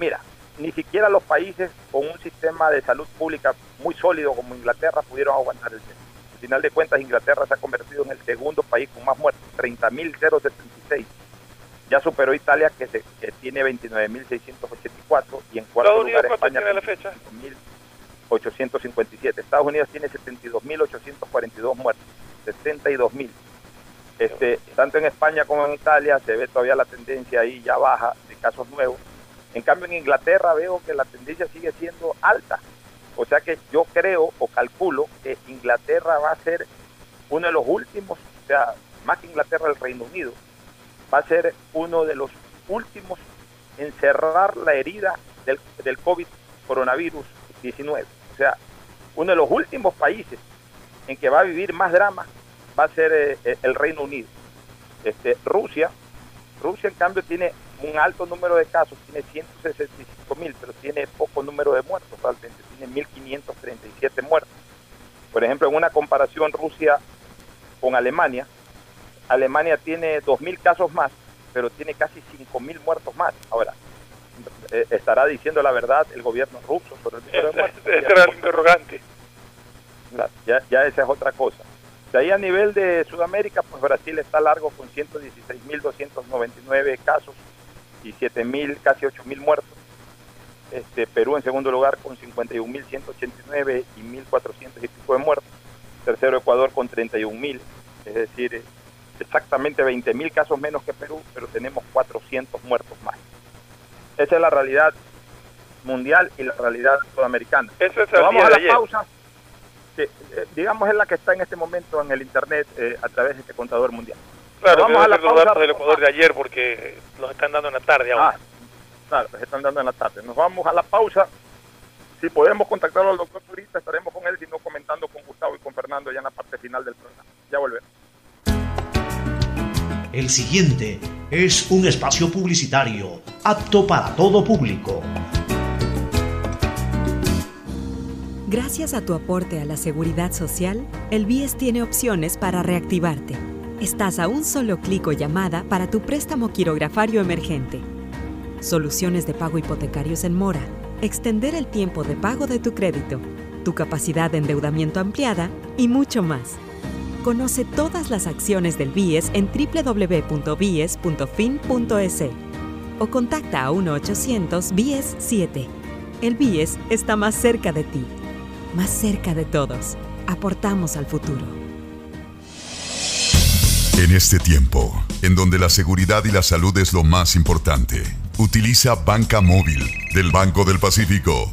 Mira, ni siquiera los países con un sistema de salud pública muy sólido como Inglaterra pudieron aguantar el tema. Al final de cuentas, Inglaterra se ha convertido en el segundo país con más muertos, 30.076 ya superó Italia que, se, que tiene 29.684 y en cuarto Estados lugar Unidos, España tiene la fecha? 857. Estados Unidos tiene 72.842 muertos, 72.000. Este, tanto en España como en Italia se ve todavía la tendencia ahí ya baja de casos nuevos. En cambio en Inglaterra veo que la tendencia sigue siendo alta. O sea que yo creo o calculo que Inglaterra va a ser uno de los últimos, o sea, más que Inglaterra el Reino Unido, va a ser uno de los últimos en cerrar la herida del, del COVID coronavirus 19. O sea, uno de los últimos países en que va a vivir más drama va a ser eh, el Reino Unido. Este, Rusia, Rusia en cambio tiene un alto número de casos, tiene 165 mil, pero tiene poco número de muertos, realmente tiene 1.537 muertos. Por ejemplo, en una comparación Rusia con Alemania, Alemania tiene 2.000 casos más, pero tiene casi 5.000 muertos más. Ahora, eh, estará diciendo la verdad el gobierno ruso sobre el número de muertos. Ese era el interrogante. Ya, ya esa es otra cosa. De ahí a nivel de Sudamérica, pues Brasil está largo con 116.299 casos y 7.000, casi 8.000 muertos. Este, Perú en segundo lugar con 51.189 y 1.400 y pico de muertos. Tercero Ecuador con 31.000, es decir, exactamente 20.000 casos menos que Perú, pero tenemos 400 muertos más. Esa es la realidad mundial y la realidad sudamericana. Eso es vamos a la ayer. pausa. Que, eh, digamos es la que está en este momento en el internet eh, a través de este contador mundial. Claro, vamos a la los datos pausa. del Ecuador de ayer porque los están dando en la tarde ahora. Ah, claro, se están dando en la tarde. Nos vamos a la pausa. Si podemos contactarlo al doctor Zurita, estaremos con él, si no comentando con Gustavo y con Fernando ya en la parte final del programa. Ya volvemos. El siguiente es un espacio publicitario apto para todo público. Gracias a tu aporte a la seguridad social, el BIES tiene opciones para reactivarte. Estás a un solo clic o llamada para tu préstamo quirografario emergente. Soluciones de pago hipotecarios en mora. Extender el tiempo de pago de tu crédito. Tu capacidad de endeudamiento ampliada y mucho más. Conoce todas las acciones del BIES en www.bies.fin.es o contacta a 1-800-BIES-7. El BIES está más cerca de ti, más cerca de todos. Aportamos al futuro. En este tiempo, en donde la seguridad y la salud es lo más importante, utiliza Banca Móvil del Banco del Pacífico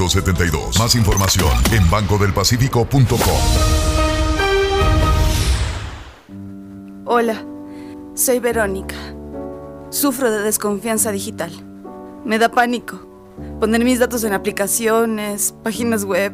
1972. Más información en bancodelpacifico.com. Hola, soy Verónica. Sufro de desconfianza digital. Me da pánico poner mis datos en aplicaciones, páginas web.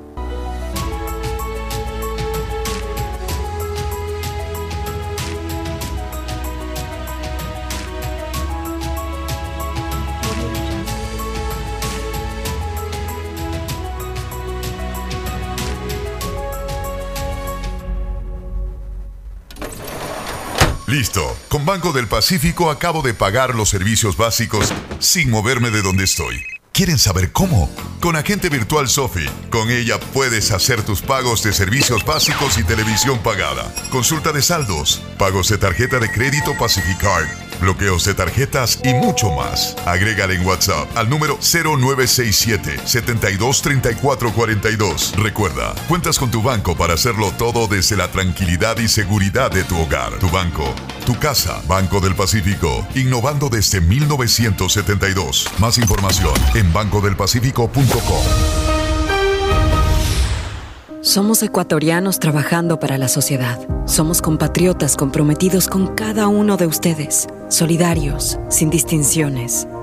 Listo. Con Banco del Pacífico acabo de pagar los servicios básicos sin moverme de donde estoy. ¿Quieren saber cómo? Con Agente Virtual Sofi. Con ella puedes hacer tus pagos de servicios básicos y televisión pagada. Consulta de saldos, pagos de tarjeta de crédito Pacificard, bloqueos de tarjetas y mucho más. Agrégale en WhatsApp al número 0967 723442. Recuerda, cuentas con tu banco para hacerlo todo desde la tranquilidad y seguridad de tu hogar, tu banco, tu casa. Banco del Pacífico, innovando desde 1972. Más información en bancodelpacifico.com. Somos ecuatorianos trabajando para la sociedad. Somos compatriotas comprometidos con cada uno de ustedes, solidarios, sin distinciones.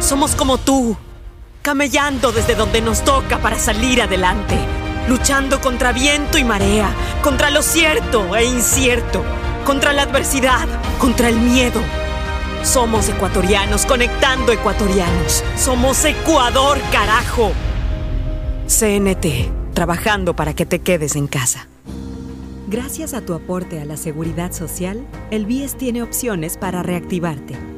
Somos como tú, camellando desde donde nos toca para salir adelante, luchando contra viento y marea, contra lo cierto e incierto, contra la adversidad, contra el miedo. Somos ecuatorianos conectando ecuatorianos. Somos Ecuador, carajo. CNT, trabajando para que te quedes en casa. Gracias a tu aporte a la seguridad social, el BIES tiene opciones para reactivarte.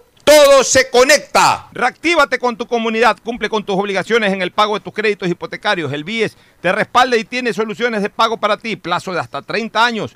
todo se conecta. Reactívate con tu comunidad, cumple con tus obligaciones en el pago de tus créditos hipotecarios. El BIES te respalda y tiene soluciones de pago para ti, plazo de hasta 30 años.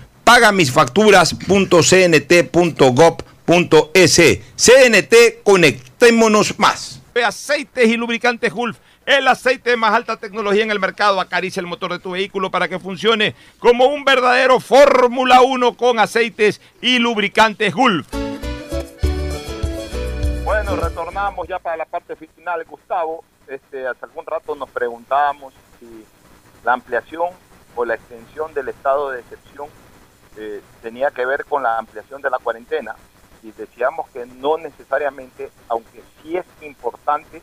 pagamisfacturas.cnt.gov.es. CNT, conectémonos más. Aceites y lubricantes Gulf. El aceite de más alta tecnología en el mercado acaricia el motor de tu vehículo para que funcione como un verdadero Fórmula 1 con aceites y lubricantes Gulf. Bueno, retornamos ya para la parte final, Gustavo. Este, hace algún rato nos preguntábamos si la ampliación o la extensión del estado de excepción eh, tenía que ver con la ampliación de la cuarentena y decíamos que no necesariamente, aunque sí es importante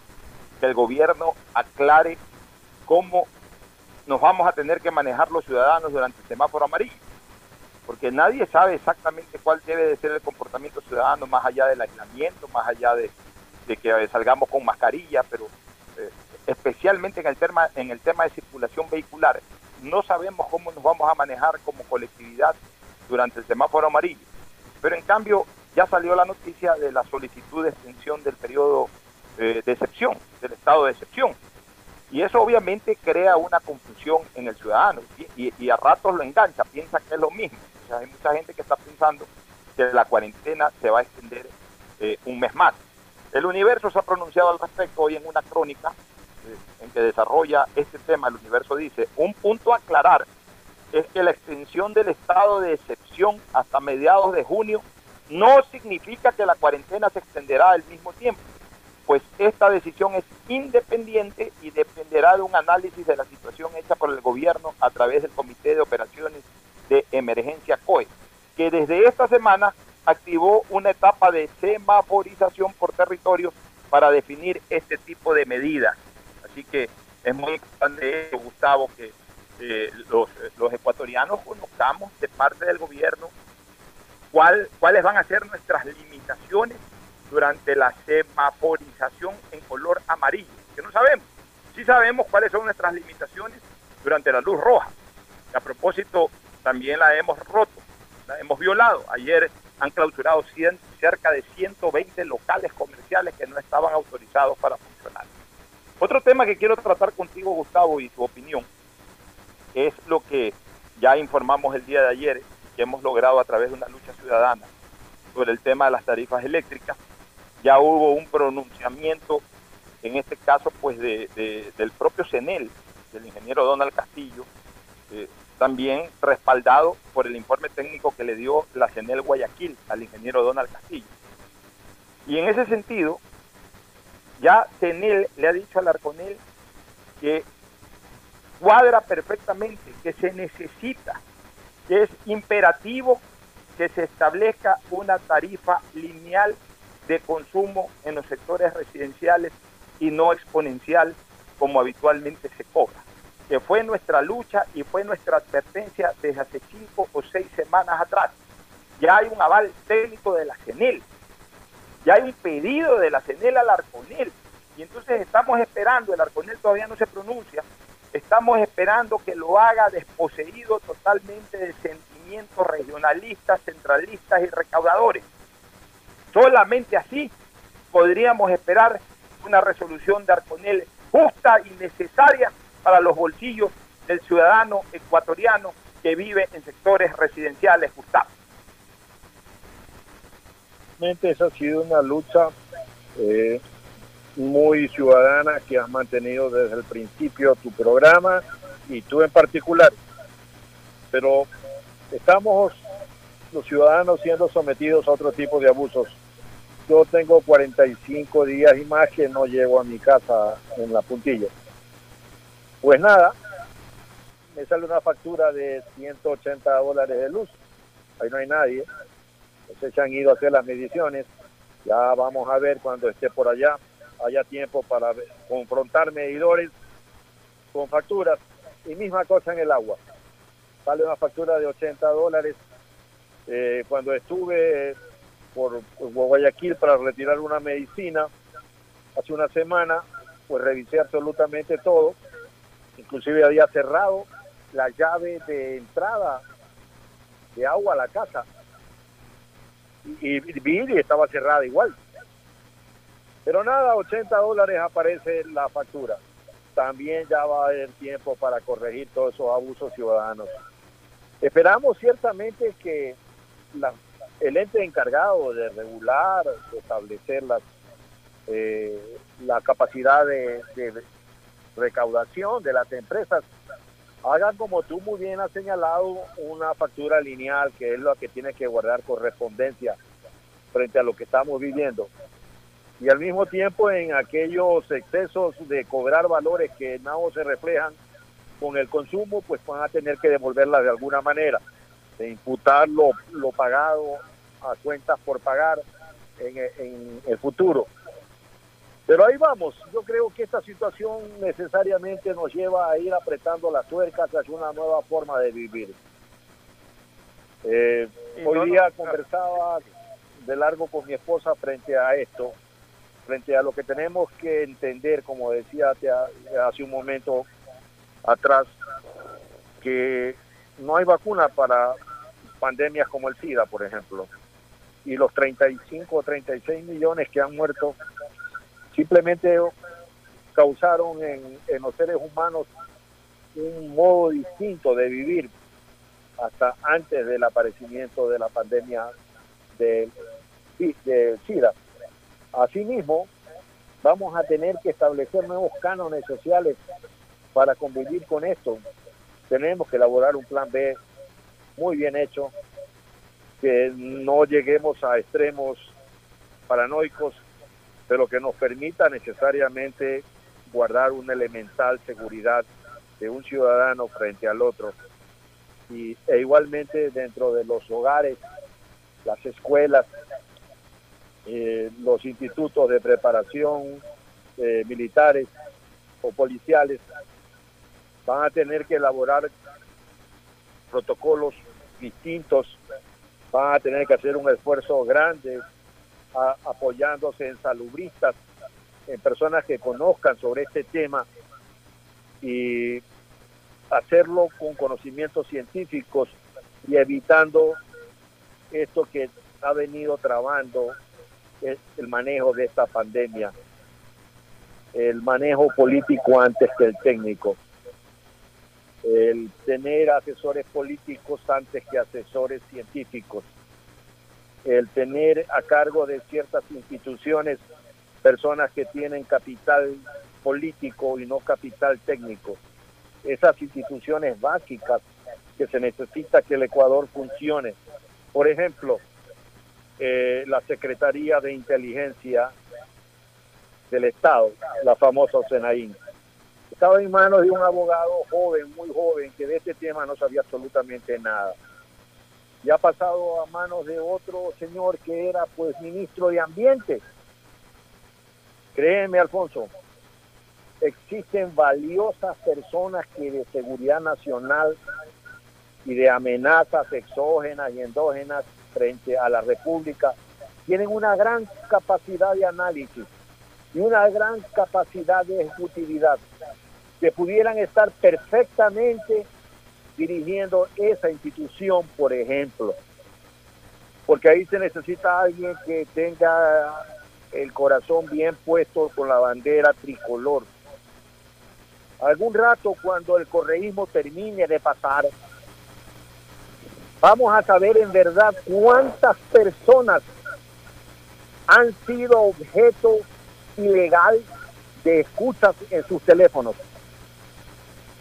que el gobierno aclare cómo nos vamos a tener que manejar los ciudadanos durante el semáforo amarillo, porque nadie sabe exactamente cuál debe de ser el comportamiento ciudadano más allá del aislamiento, más allá de, que salgamos con mascarilla, pero eh, especialmente en el, tema, en el tema de circulación vehicular, no sabemos cómo nos vamos a manejar como colectividad durante el semáforo amarillo. Pero en cambio ya salió la noticia de la solicitud de extensión del periodo eh, de excepción, del estado de excepción. Y eso obviamente crea una confusión en el ciudadano y, a ratos lo engancha, piensa que es lo mismo. hay mucha gente que está pensando que la cuarentena se va a extender eh, un mes más. El universo se ha pronunciado al respecto hoy en una crónica eh, en que desarrolla este tema. El universo dice, un punto a aclarar es que la extensión del estado de excepción hasta mediados de junio no significa que la cuarentena se extenderá al mismo tiempo pues esta decisión es independiente y dependerá de un análisis de la situación hecha por el gobierno a través del Comité de Operaciones de Emergencia COE, que desde esta semana activó una etapa de semaforización por territorio para definir este tipo de medidas. Así que es muy importante, Gustavo, que eh, los, ecuatorianos conozcamos de parte del gobierno cuál, cuáles van a ser nuestras limitaciones durante la semaforización en color amarillo, que no sabemos. Sí sabemos cuáles son nuestras limitaciones durante la luz roja. a propósito, también la hemos roto, la hemos violado. Ayer han clausurado cerca de 120 locales comerciales que no estaban autorizados para funcionar. Otro tema que quiero tratar contigo, Gustavo, y tu opinión, es lo que ya informamos el día de ayer, que hemos logrado a través de una lucha ciudadana sobre el tema de las tarifas eléctricas ya hubo un pronunciamiento, en este caso, pues de, del propio CENEL, del ingeniero Donald Castillo, eh, también respaldado por el informe técnico que le dio la CENEL Guayaquil al ingeniero Donald Castillo. Y en ese sentido, ya CENEL le ha dicho al Arconel que cuadra perfectamente, que se necesita, que es imperativo que se establezca una tarifa lineal de consumo en los sectores residenciales y no exponencial como habitualmente se cobra, que fue nuestra lucha y fue nuestra advertencia desde hace cinco o seis semanas atrás. Ya hay un aval técnico de la CENEL, ya hay un pedido de la CENEL al Arconel, y entonces estamos esperando, el Arconel todavía no se pronuncia, estamos esperando que lo haga desposeído totalmente de sentimientos regionalistas, centralistas y recaudadores Solamente así podríamos esperar una resolución de Arconel justa y necesaria para los bolsillos del ciudadano ecuatoriano que vive en sectores residenciales, Gustavo. Esa ha sido una lucha eh, muy ciudadana que has mantenido desde el principio tu programa y tú en particular. Pero estamos los ciudadanos siendo sometidos a otro tipo de abusos. Yo tengo 45 días y más que no llego a mi casa en la puntilla. Pues nada, me sale una factura de 180 dólares de luz. Ahí no hay nadie. Entonces se han ido a hacer las mediciones. Ya vamos a ver cuando esté por allá. Haya tiempo para confrontar medidores con facturas. Y misma cosa en el agua. Sale una factura de 80 dólares eh, cuando estuve por, Guayaquil para retirar una medicina hace una semana, pues revisé absolutamente todo, inclusive había cerrado la llave de entrada de agua a la casa y, vi y estaba cerrada igual. Pero nada, 80 dólares aparece la factura. También ya va a haber tiempo para corregir todos esos abusos ciudadanos. Esperamos ciertamente que el ente encargado de regular, de establecer las, eh, la capacidad de, recaudación de las empresas, hagan como tú muy bien has señalado una factura lineal que es lo que tiene que guardar correspondencia frente a lo que estamos viviendo. Y al mismo tiempo en aquellos excesos de cobrar valores que no se reflejan con el consumo, pues van a tener que devolverla de alguna manera de imputar lo, pagado a cuentas por pagar en, el futuro. Pero ahí vamos, yo creo que esta situación necesariamente nos lleva a ir apretando las tuercas hacia una nueva forma de vivir. Eh, hoy día conversaba de largo con mi esposa frente a esto, frente a lo que tenemos que entender, como decía hace un momento atrás, que no hay vacuna para pandemias como el SIDA, por ejemplo. Y los 35 o 36 millones que han muerto simplemente causaron en, los seres humanos un modo distinto de vivir hasta antes del aparecimiento de la pandemia del de SIDA. Asimismo, vamos a tener que establecer nuevos cánones sociales para convivir con esto. Tenemos que elaborar un plan B muy bien hecho, que no lleguemos a extremos paranoicos, pero que nos permita necesariamente guardar una elemental seguridad de un ciudadano frente al otro. Y, e igualmente dentro de los hogares, las escuelas, eh, los institutos de preparación eh, militares o policiales van a tener que elaborar protocolos distintos, van a tener que hacer un esfuerzo grande apoyándose en salubristas, en personas que conozcan sobre este tema y hacerlo con conocimientos científicos y evitando esto que ha venido trabando el, el manejo de esta pandemia, el manejo político antes que el técnico, el tener asesores políticos antes que asesores científicos, el tener a cargo de ciertas instituciones personas que tienen capital político y no capital técnico. Esas instituciones básicas que se necesita que el Ecuador funcione. Por ejemplo, eh, la Secretaría de Inteligencia del Estado, la famosa SENAIN. Estaba en manos de un abogado joven, muy joven, que de este tema no sabía absolutamente nada. Y ha pasado a manos de otro señor que era pues ministro de Ambiente. Créeme, Alfonso, existen valiosas personas que de seguridad nacional y de amenazas exógenas y endógenas frente a la República tienen una gran capacidad de análisis y una gran capacidad de ejecutividad que pudieran estar perfectamente dirigiendo esa institución, por ejemplo. Porque ahí se necesita alguien que tenga el corazón bien puesto con la bandera tricolor. Algún rato cuando el correísmo termine de pasar, vamos a saber en verdad cuántas personas han sido objeto ilegal de escuchas en sus teléfonos.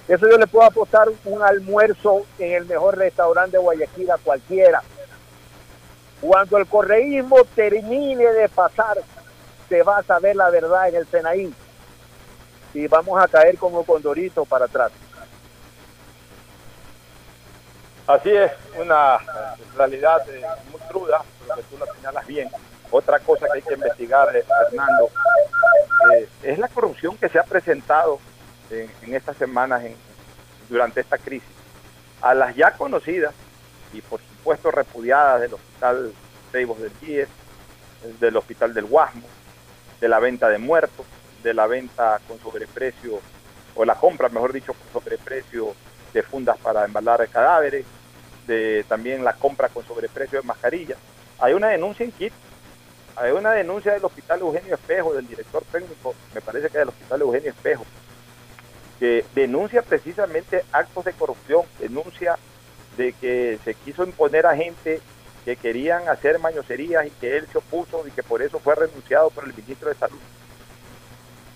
Eso yo le puedo apostar un almuerzo en el mejor restaurante de Guayaquil a cualquiera. Cuando el correísmo termine de pasar, se va a saber la verdad en el Senaín. Y vamos a caer como condorito para atrás. Así es, una realidad eh, muy cruda, lo que tú la señalas bien. Otra cosa que hay que investigar, eh, Fernando, eh, es la corrupción que se ha presentado en, estas semanas en- durante esta crisis. A las ya conocidas y por supuesto repudiadas del Hospital Ceibos del GIES, del Hospital del Guasmo, de la venta de muertos, de la venta con sobreprecio, o la compra, mejor dicho, con sobreprecio de fundas para embalar cadáveres, de también la compra con sobreprecio de mascarillas. Hay una denuncia en Quito, hay una denuncia del Hospital Eugenio Espejo, del director técnico, me parece que del Hospital Eugenio Espejo, que denuncia precisamente actos de corrupción, denuncia de que se quiso imponer a gente que querían hacer mañoserías y que él se opuso y que por eso fue renunciado por el ministro de Salud.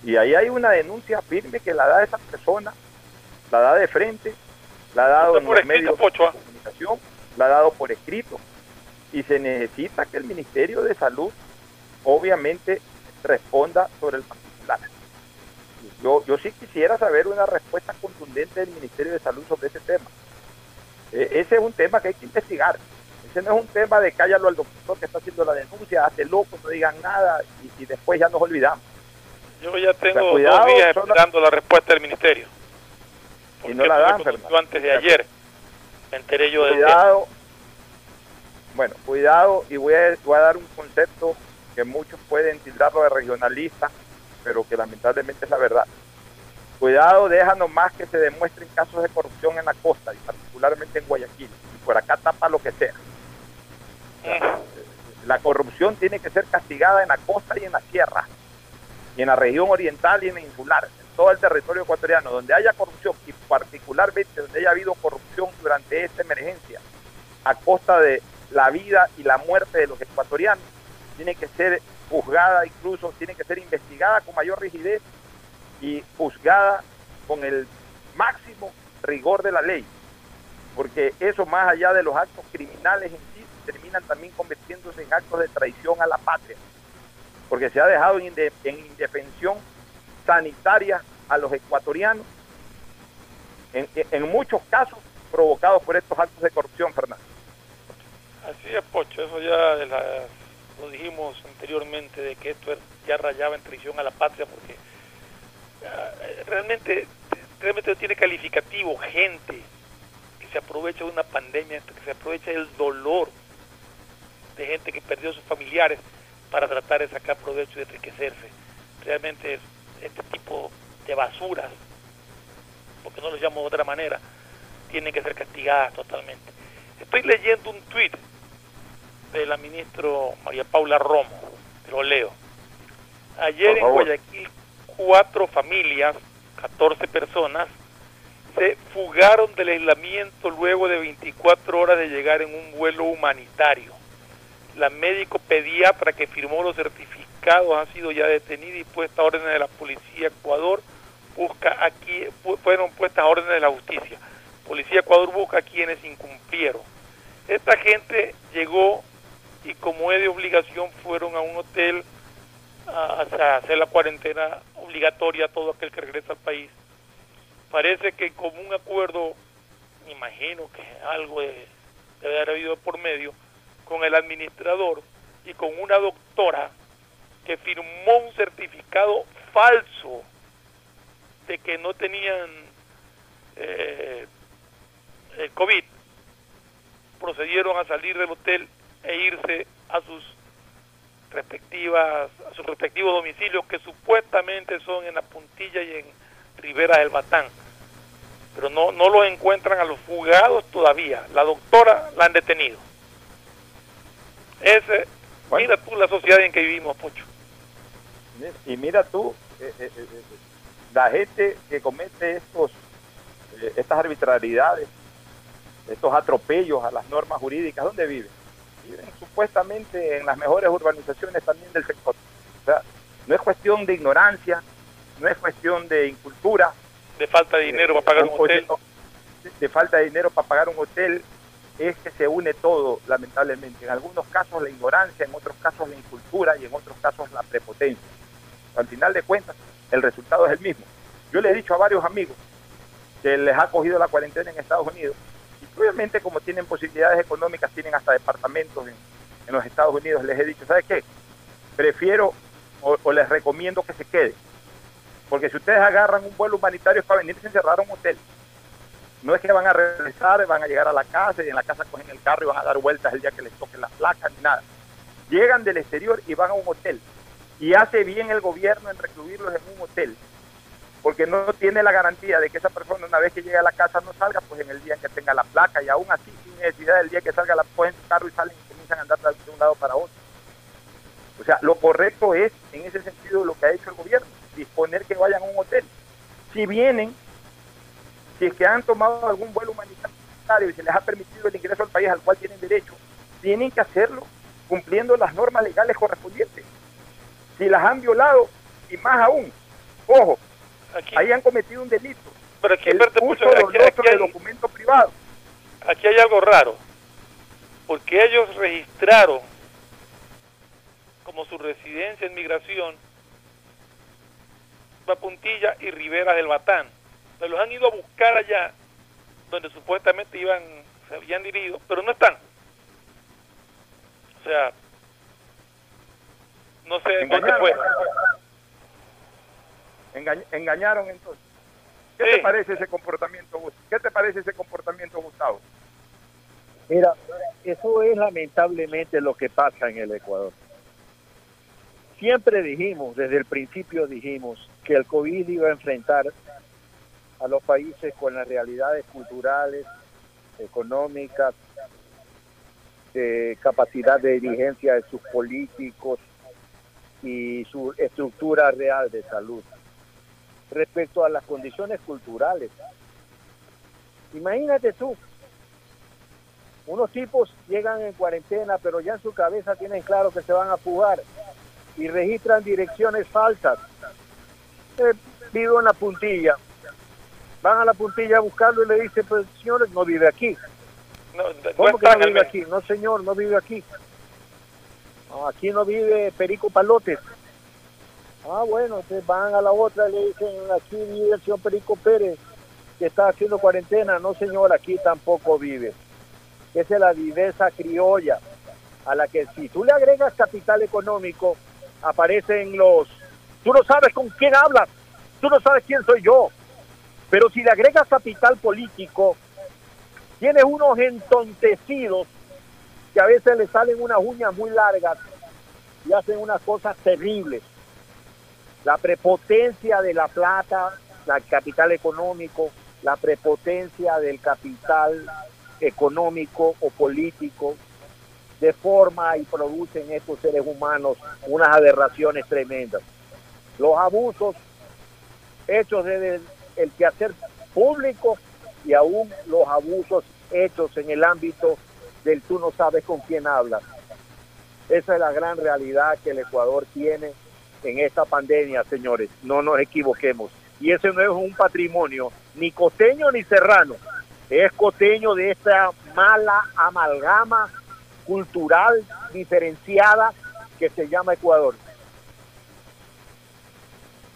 Y ahí hay una denuncia firme que la da esa persona, la da de frente, la ha dado en los medios Pocho, ¿ah? Comunicación, la ha dado por escrito. Y se necesita que el Ministerio de Salud obviamente responda sobre el particular. Yo, yo sí quisiera saber una respuesta contundente del Ministerio de Salud sobre ese tema. Eh, ese es un tema que hay que investigar. Ese no es un tema de cállalo al doctor que está haciendo la denuncia, hace loco, no digan nada y, y después ya nos olvidamos. Yo ya tengo O sea, cuidado, dos días esperando la respuesta del ministerio. Y no la dan, Fernando. antes de ayer me enteré yo del Cuidado. Bueno, cuidado y voy a, voy a dar un concepto que muchos pueden tildarlo de regionalista, pero que lamentablemente es la verdad. Cuidado, déjanos más que se demuestren casos de corrupción en la costa, y particularmente en Guayaquil. Y por acá tapa lo que sea. La corrupción tiene que ser castigada en la costa y en la sierra, y en la región oriental y en la insular, todo el territorio ecuatoriano, donde haya corrupción, y particularmente donde haya habido corrupción durante esta emergencia, a costa de la vida y la muerte de los ecuatorianos, tiene que ser juzgada incluso, tiene que ser investigada con mayor rigidez y juzgada con el máximo rigor de la ley, porque eso más allá de los actos criminales en sí, terminan también convirtiéndose en actos de traición a la patria, porque se ha dejado en, inde- en indefensión sanitaria a los ecuatorianos, en, muchos casos provocados por estos actos de corrupción, Fernando. Así es, Pocho, eso ya lo dijimos anteriormente, de que esto ya rayaba en traición a la patria, porque ah, realmente, realmente no tiene calificativo gente que se aprovecha de una pandemia, que se aprovecha del dolor de gente que perdió a sus familiares para tratar de sacar provecho y enriquecerse. Realmente es- este tipo de basuras, porque no los llamo de otra manera, tienen que ser castigadas totalmente. Estoy leyendo un tuit de la ministra María Paula Romo, te lo leo. Ayer en. Guayaquil, cuatro familias, 14 personas, se fugaron del aislamiento luego de 24 horas de llegar en un vuelo humanitario. La médico pediatra que firmó los certificados ha sido ya detenida y puesta a órdenes de la policía Ecuador. Busca aquí, fu- fueron puestas a órdenes de la justicia. Policía Ecuador busca a quienes incumplieron. Esta gente llegó y como es de obligación fueron a un hotel a, a hacer la cuarentena obligatoria a todo aquel que regresa al país. Parece que como un acuerdo, me imagino que algo de- debe haber habido por medio, con el administrador y con una doctora que firmó un certificado falso de que no tenían eh, el COVID, procedieron a salir del hotel e irse a sus respectivas a sus respectivos domicilios que supuestamente son en la puntilla y en Rivera del Batán. Pero no no los encuentran a los fugados todavía. La doctora la han detenido. Ese mira tú la sociedad en que vivimos Pocho Y mira tú, eh, eh, eh, la gente que comete estos, estas arbitrariedades, estos atropellos a las normas jurídicas, ¿dónde viven? Viven supuestamente en las mejores urbanizaciones también del sector. O sea, no es cuestión de ignorancia, no es cuestión de incultura, de falta de dinero para pagar un hotel de falta de dinero para pagar un hotel, es que se une todo, lamentablemente. En algunos casos la ignorancia, en otros casos la incultura y en otros casos la prepotencia. Al final de cuentas, el resultado es el mismo. Yo le he dicho a varios amigos que les ha cogido la cuarentena en Estados Unidos y obviamente como tienen posibilidades económicas, tienen hasta departamentos en, los Estados Unidos, les he dicho, ¿sabes qué? Prefiero o, o les recomiendo que se queden. Porque si ustedes agarran un vuelo humanitario es para venirse a encerrar a un hotel. No es que van a regresar, van a llegar a la casa y en la casa cogen el carro y van a dar vueltas el día que les toquen las placas ni nada. Llegan del exterior y van a un hotel. Y hace bien el gobierno en recluirlos en un hotel. Porque no tiene la garantía de que esa persona una vez que llegue a la casa no salga pues en el día en que tenga la placa y aún así sin necesidad del día que salga la cogen su carro y salen y comienzan a andar de un lado para otro. O sea, lo correcto es en ese sentido lo que ha hecho el gobierno, disponer que vayan a un hotel. Si vienen, si es que han tomado algún vuelo humanitario y se les ha permitido el ingreso al país al cual tienen derecho, tienen que hacerlo cumpliendo las normas legales correspondientes. Si las han violado, y más aún, ojo, ahí han cometido un delito. Pero aquí, el aquí- doloso aquí de hay- documento privado. aquí hay algo raro porque ellos registraron como su residencia en migración La Puntilla y Rivera del Batán. Se los han ido a buscar allá donde supuestamente iban, se habían dirigido, pero no están. O sea, no sé dónde Engañaron. fue. Engañ- engañaron entonces. ¿Qué te parece ese comportamiento, Gustavo? ¿Qué te parece ese comportamiento, Gustavo? Mira, eso es lamentablemente lo que pasa en el Ecuador. Siempre dijimos, desde el principio dijimos, que el COVID iba a enfrentar a los países con las realidades culturales, económicas, de capacidad de dirigencia de sus políticos y su estructura real de salud. Respecto a las condiciones culturales, imagínate tú, unos tipos llegan en cuarentena, pero ya en su cabeza tienen claro que se van a fugar y registran direcciones falsas. Eh, vivo en la puntilla. Van a la puntilla a buscarlo y le dicen, pues señores, no vive aquí. No, ¿Cómo que no vive aquí? No, señor, no vive aquí. Aquí no vive Perico Palotes. Ah, bueno, entonces van a la otra y le dicen, aquí vive el señor Perico Pérez, que está haciendo cuarentena. No, señor, aquí tampoco vive. Esa es la viveza criolla, a la que si tú le agregas capital económico, aparecen los... Tú no sabes con quién hablas, tú no sabes quién soy yo. Pero si le agregas capital político, tienes unos entontecidos que a veces le salen unas uñas muy largas y hacen unas cosas terribles. La prepotencia de la plata, el capital económico, la prepotencia del capital económico o político, deforma y produce en estos seres humanos unas aberraciones tremendas. Los abusos hechos desde el, el quehacer público y aún los abusos hechos en el ámbito del tú no sabes con quién hablas. Esa es la gran realidad que el Ecuador tiene en esta pandemia, señores. No nos equivoquemos. Y ese no es un patrimonio ni costeño ni serrano. Es costeño de esta mala amalgama cultural diferenciada que se llama Ecuador.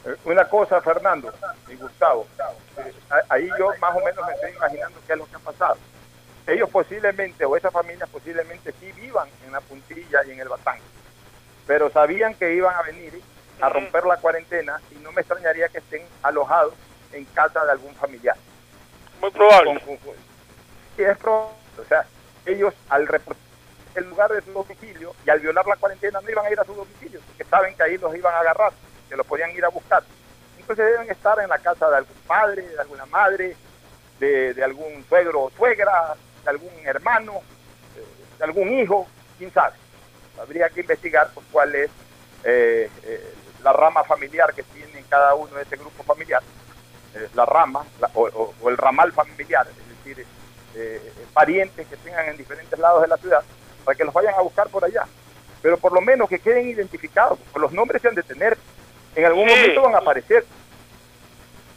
Eh, Una cosa, Fernando y Gustavo, eh, ahí yo más o menos me estoy imaginando qué es lo que ha pasado. Ellos posiblemente, o esa familia posiblemente sí vivan en la puntilla y en el batán, pero sabían que iban a venir a romper la cuarentena y no me extrañaría que estén alojados en casa de algún familiar. Muy probable. Sí, es probable. O sea, ellos al reportar el lugar de su domicilio y al violar la cuarentena no iban a ir a su domicilio, porque saben que ahí los iban a agarrar, que los podían ir a buscar. Entonces deben estar en la casa de algún padre, de alguna madre, de, de algún suegro o suegra, de algún hermano, eh, de algún hijo, quién sabe. Habría que investigar pues, cuál es eh, eh, la rama familiar que tiene cada uno de ese grupo familiar, eh, la rama la- o, o- o el ramal familiar, es decir, parientes que tengan en diferentes lados de la ciudad, para que los vayan a buscar por allá. Pero por lo menos que queden identificados, porque los nombres se han de tener, en algún Sí. momento van a aparecer.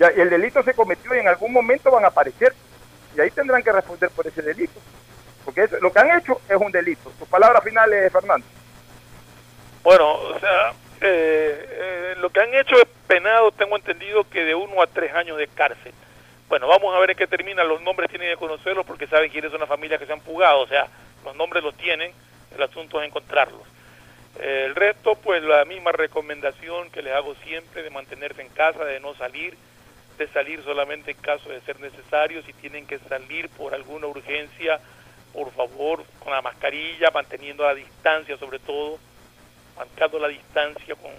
Ya, el delito se cometió y en algún momento van a aparecer. Y ahí tendrán que responder por ese delito. Porque eso- lo que han hecho es un delito. Sus palabras finales, Fernando. Bueno, o sea, eh, eh, lo que han hecho es penado, tengo entendido que de uno a tres años de cárcel. Bueno, vamos a ver en qué termina. Los nombres tienen que conocerlos porque saben quiénes son las familias que se han fugado. O sea, los nombres los tienen, el asunto es encontrarlos. Eh, el resto, pues la misma recomendación que les hago siempre de mantenerse en casa, de no salir, de salir solamente en caso de ser necesario. Si tienen que salir por alguna urgencia, por favor, con la mascarilla, manteniendo la distancia sobre todo, marcando la distancia con,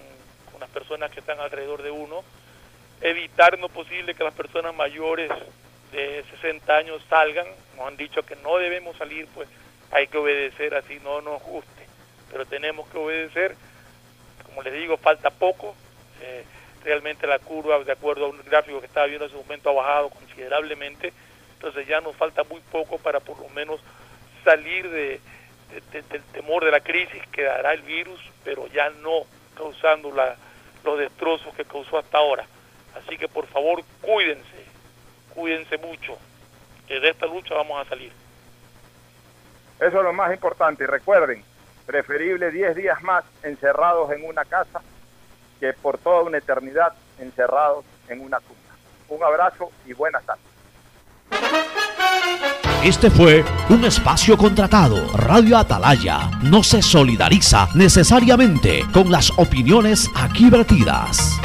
con las personas que están alrededor de uno, evitar en lo posible que las personas mayores de 60 años salgan, nos han dicho que no debemos salir, pues hay que obedecer así no nos guste, pero tenemos que obedecer, como les digo, falta poco, eh, realmente la curva, de acuerdo a un gráfico que estaba viendo en ese momento, ha bajado considerablemente, entonces ya nos falta muy poco para por lo menos salir de, de- de- del temor de la crisis que dará el virus, pero ya no causando la, los destrozos que causó hasta ahora. Así que por favor cuídense, cuídense mucho, que de esta lucha vamos a salir. Eso es lo más importante. Y recuerden, preferible 10 días más encerrados en una casa que por toda una eternidad encerrados en una tumba. Un abrazo y buenas tardes. Este fue un espacio contratado. Radio Atalaya no se solidariza necesariamente con las opiniones aquí vertidas.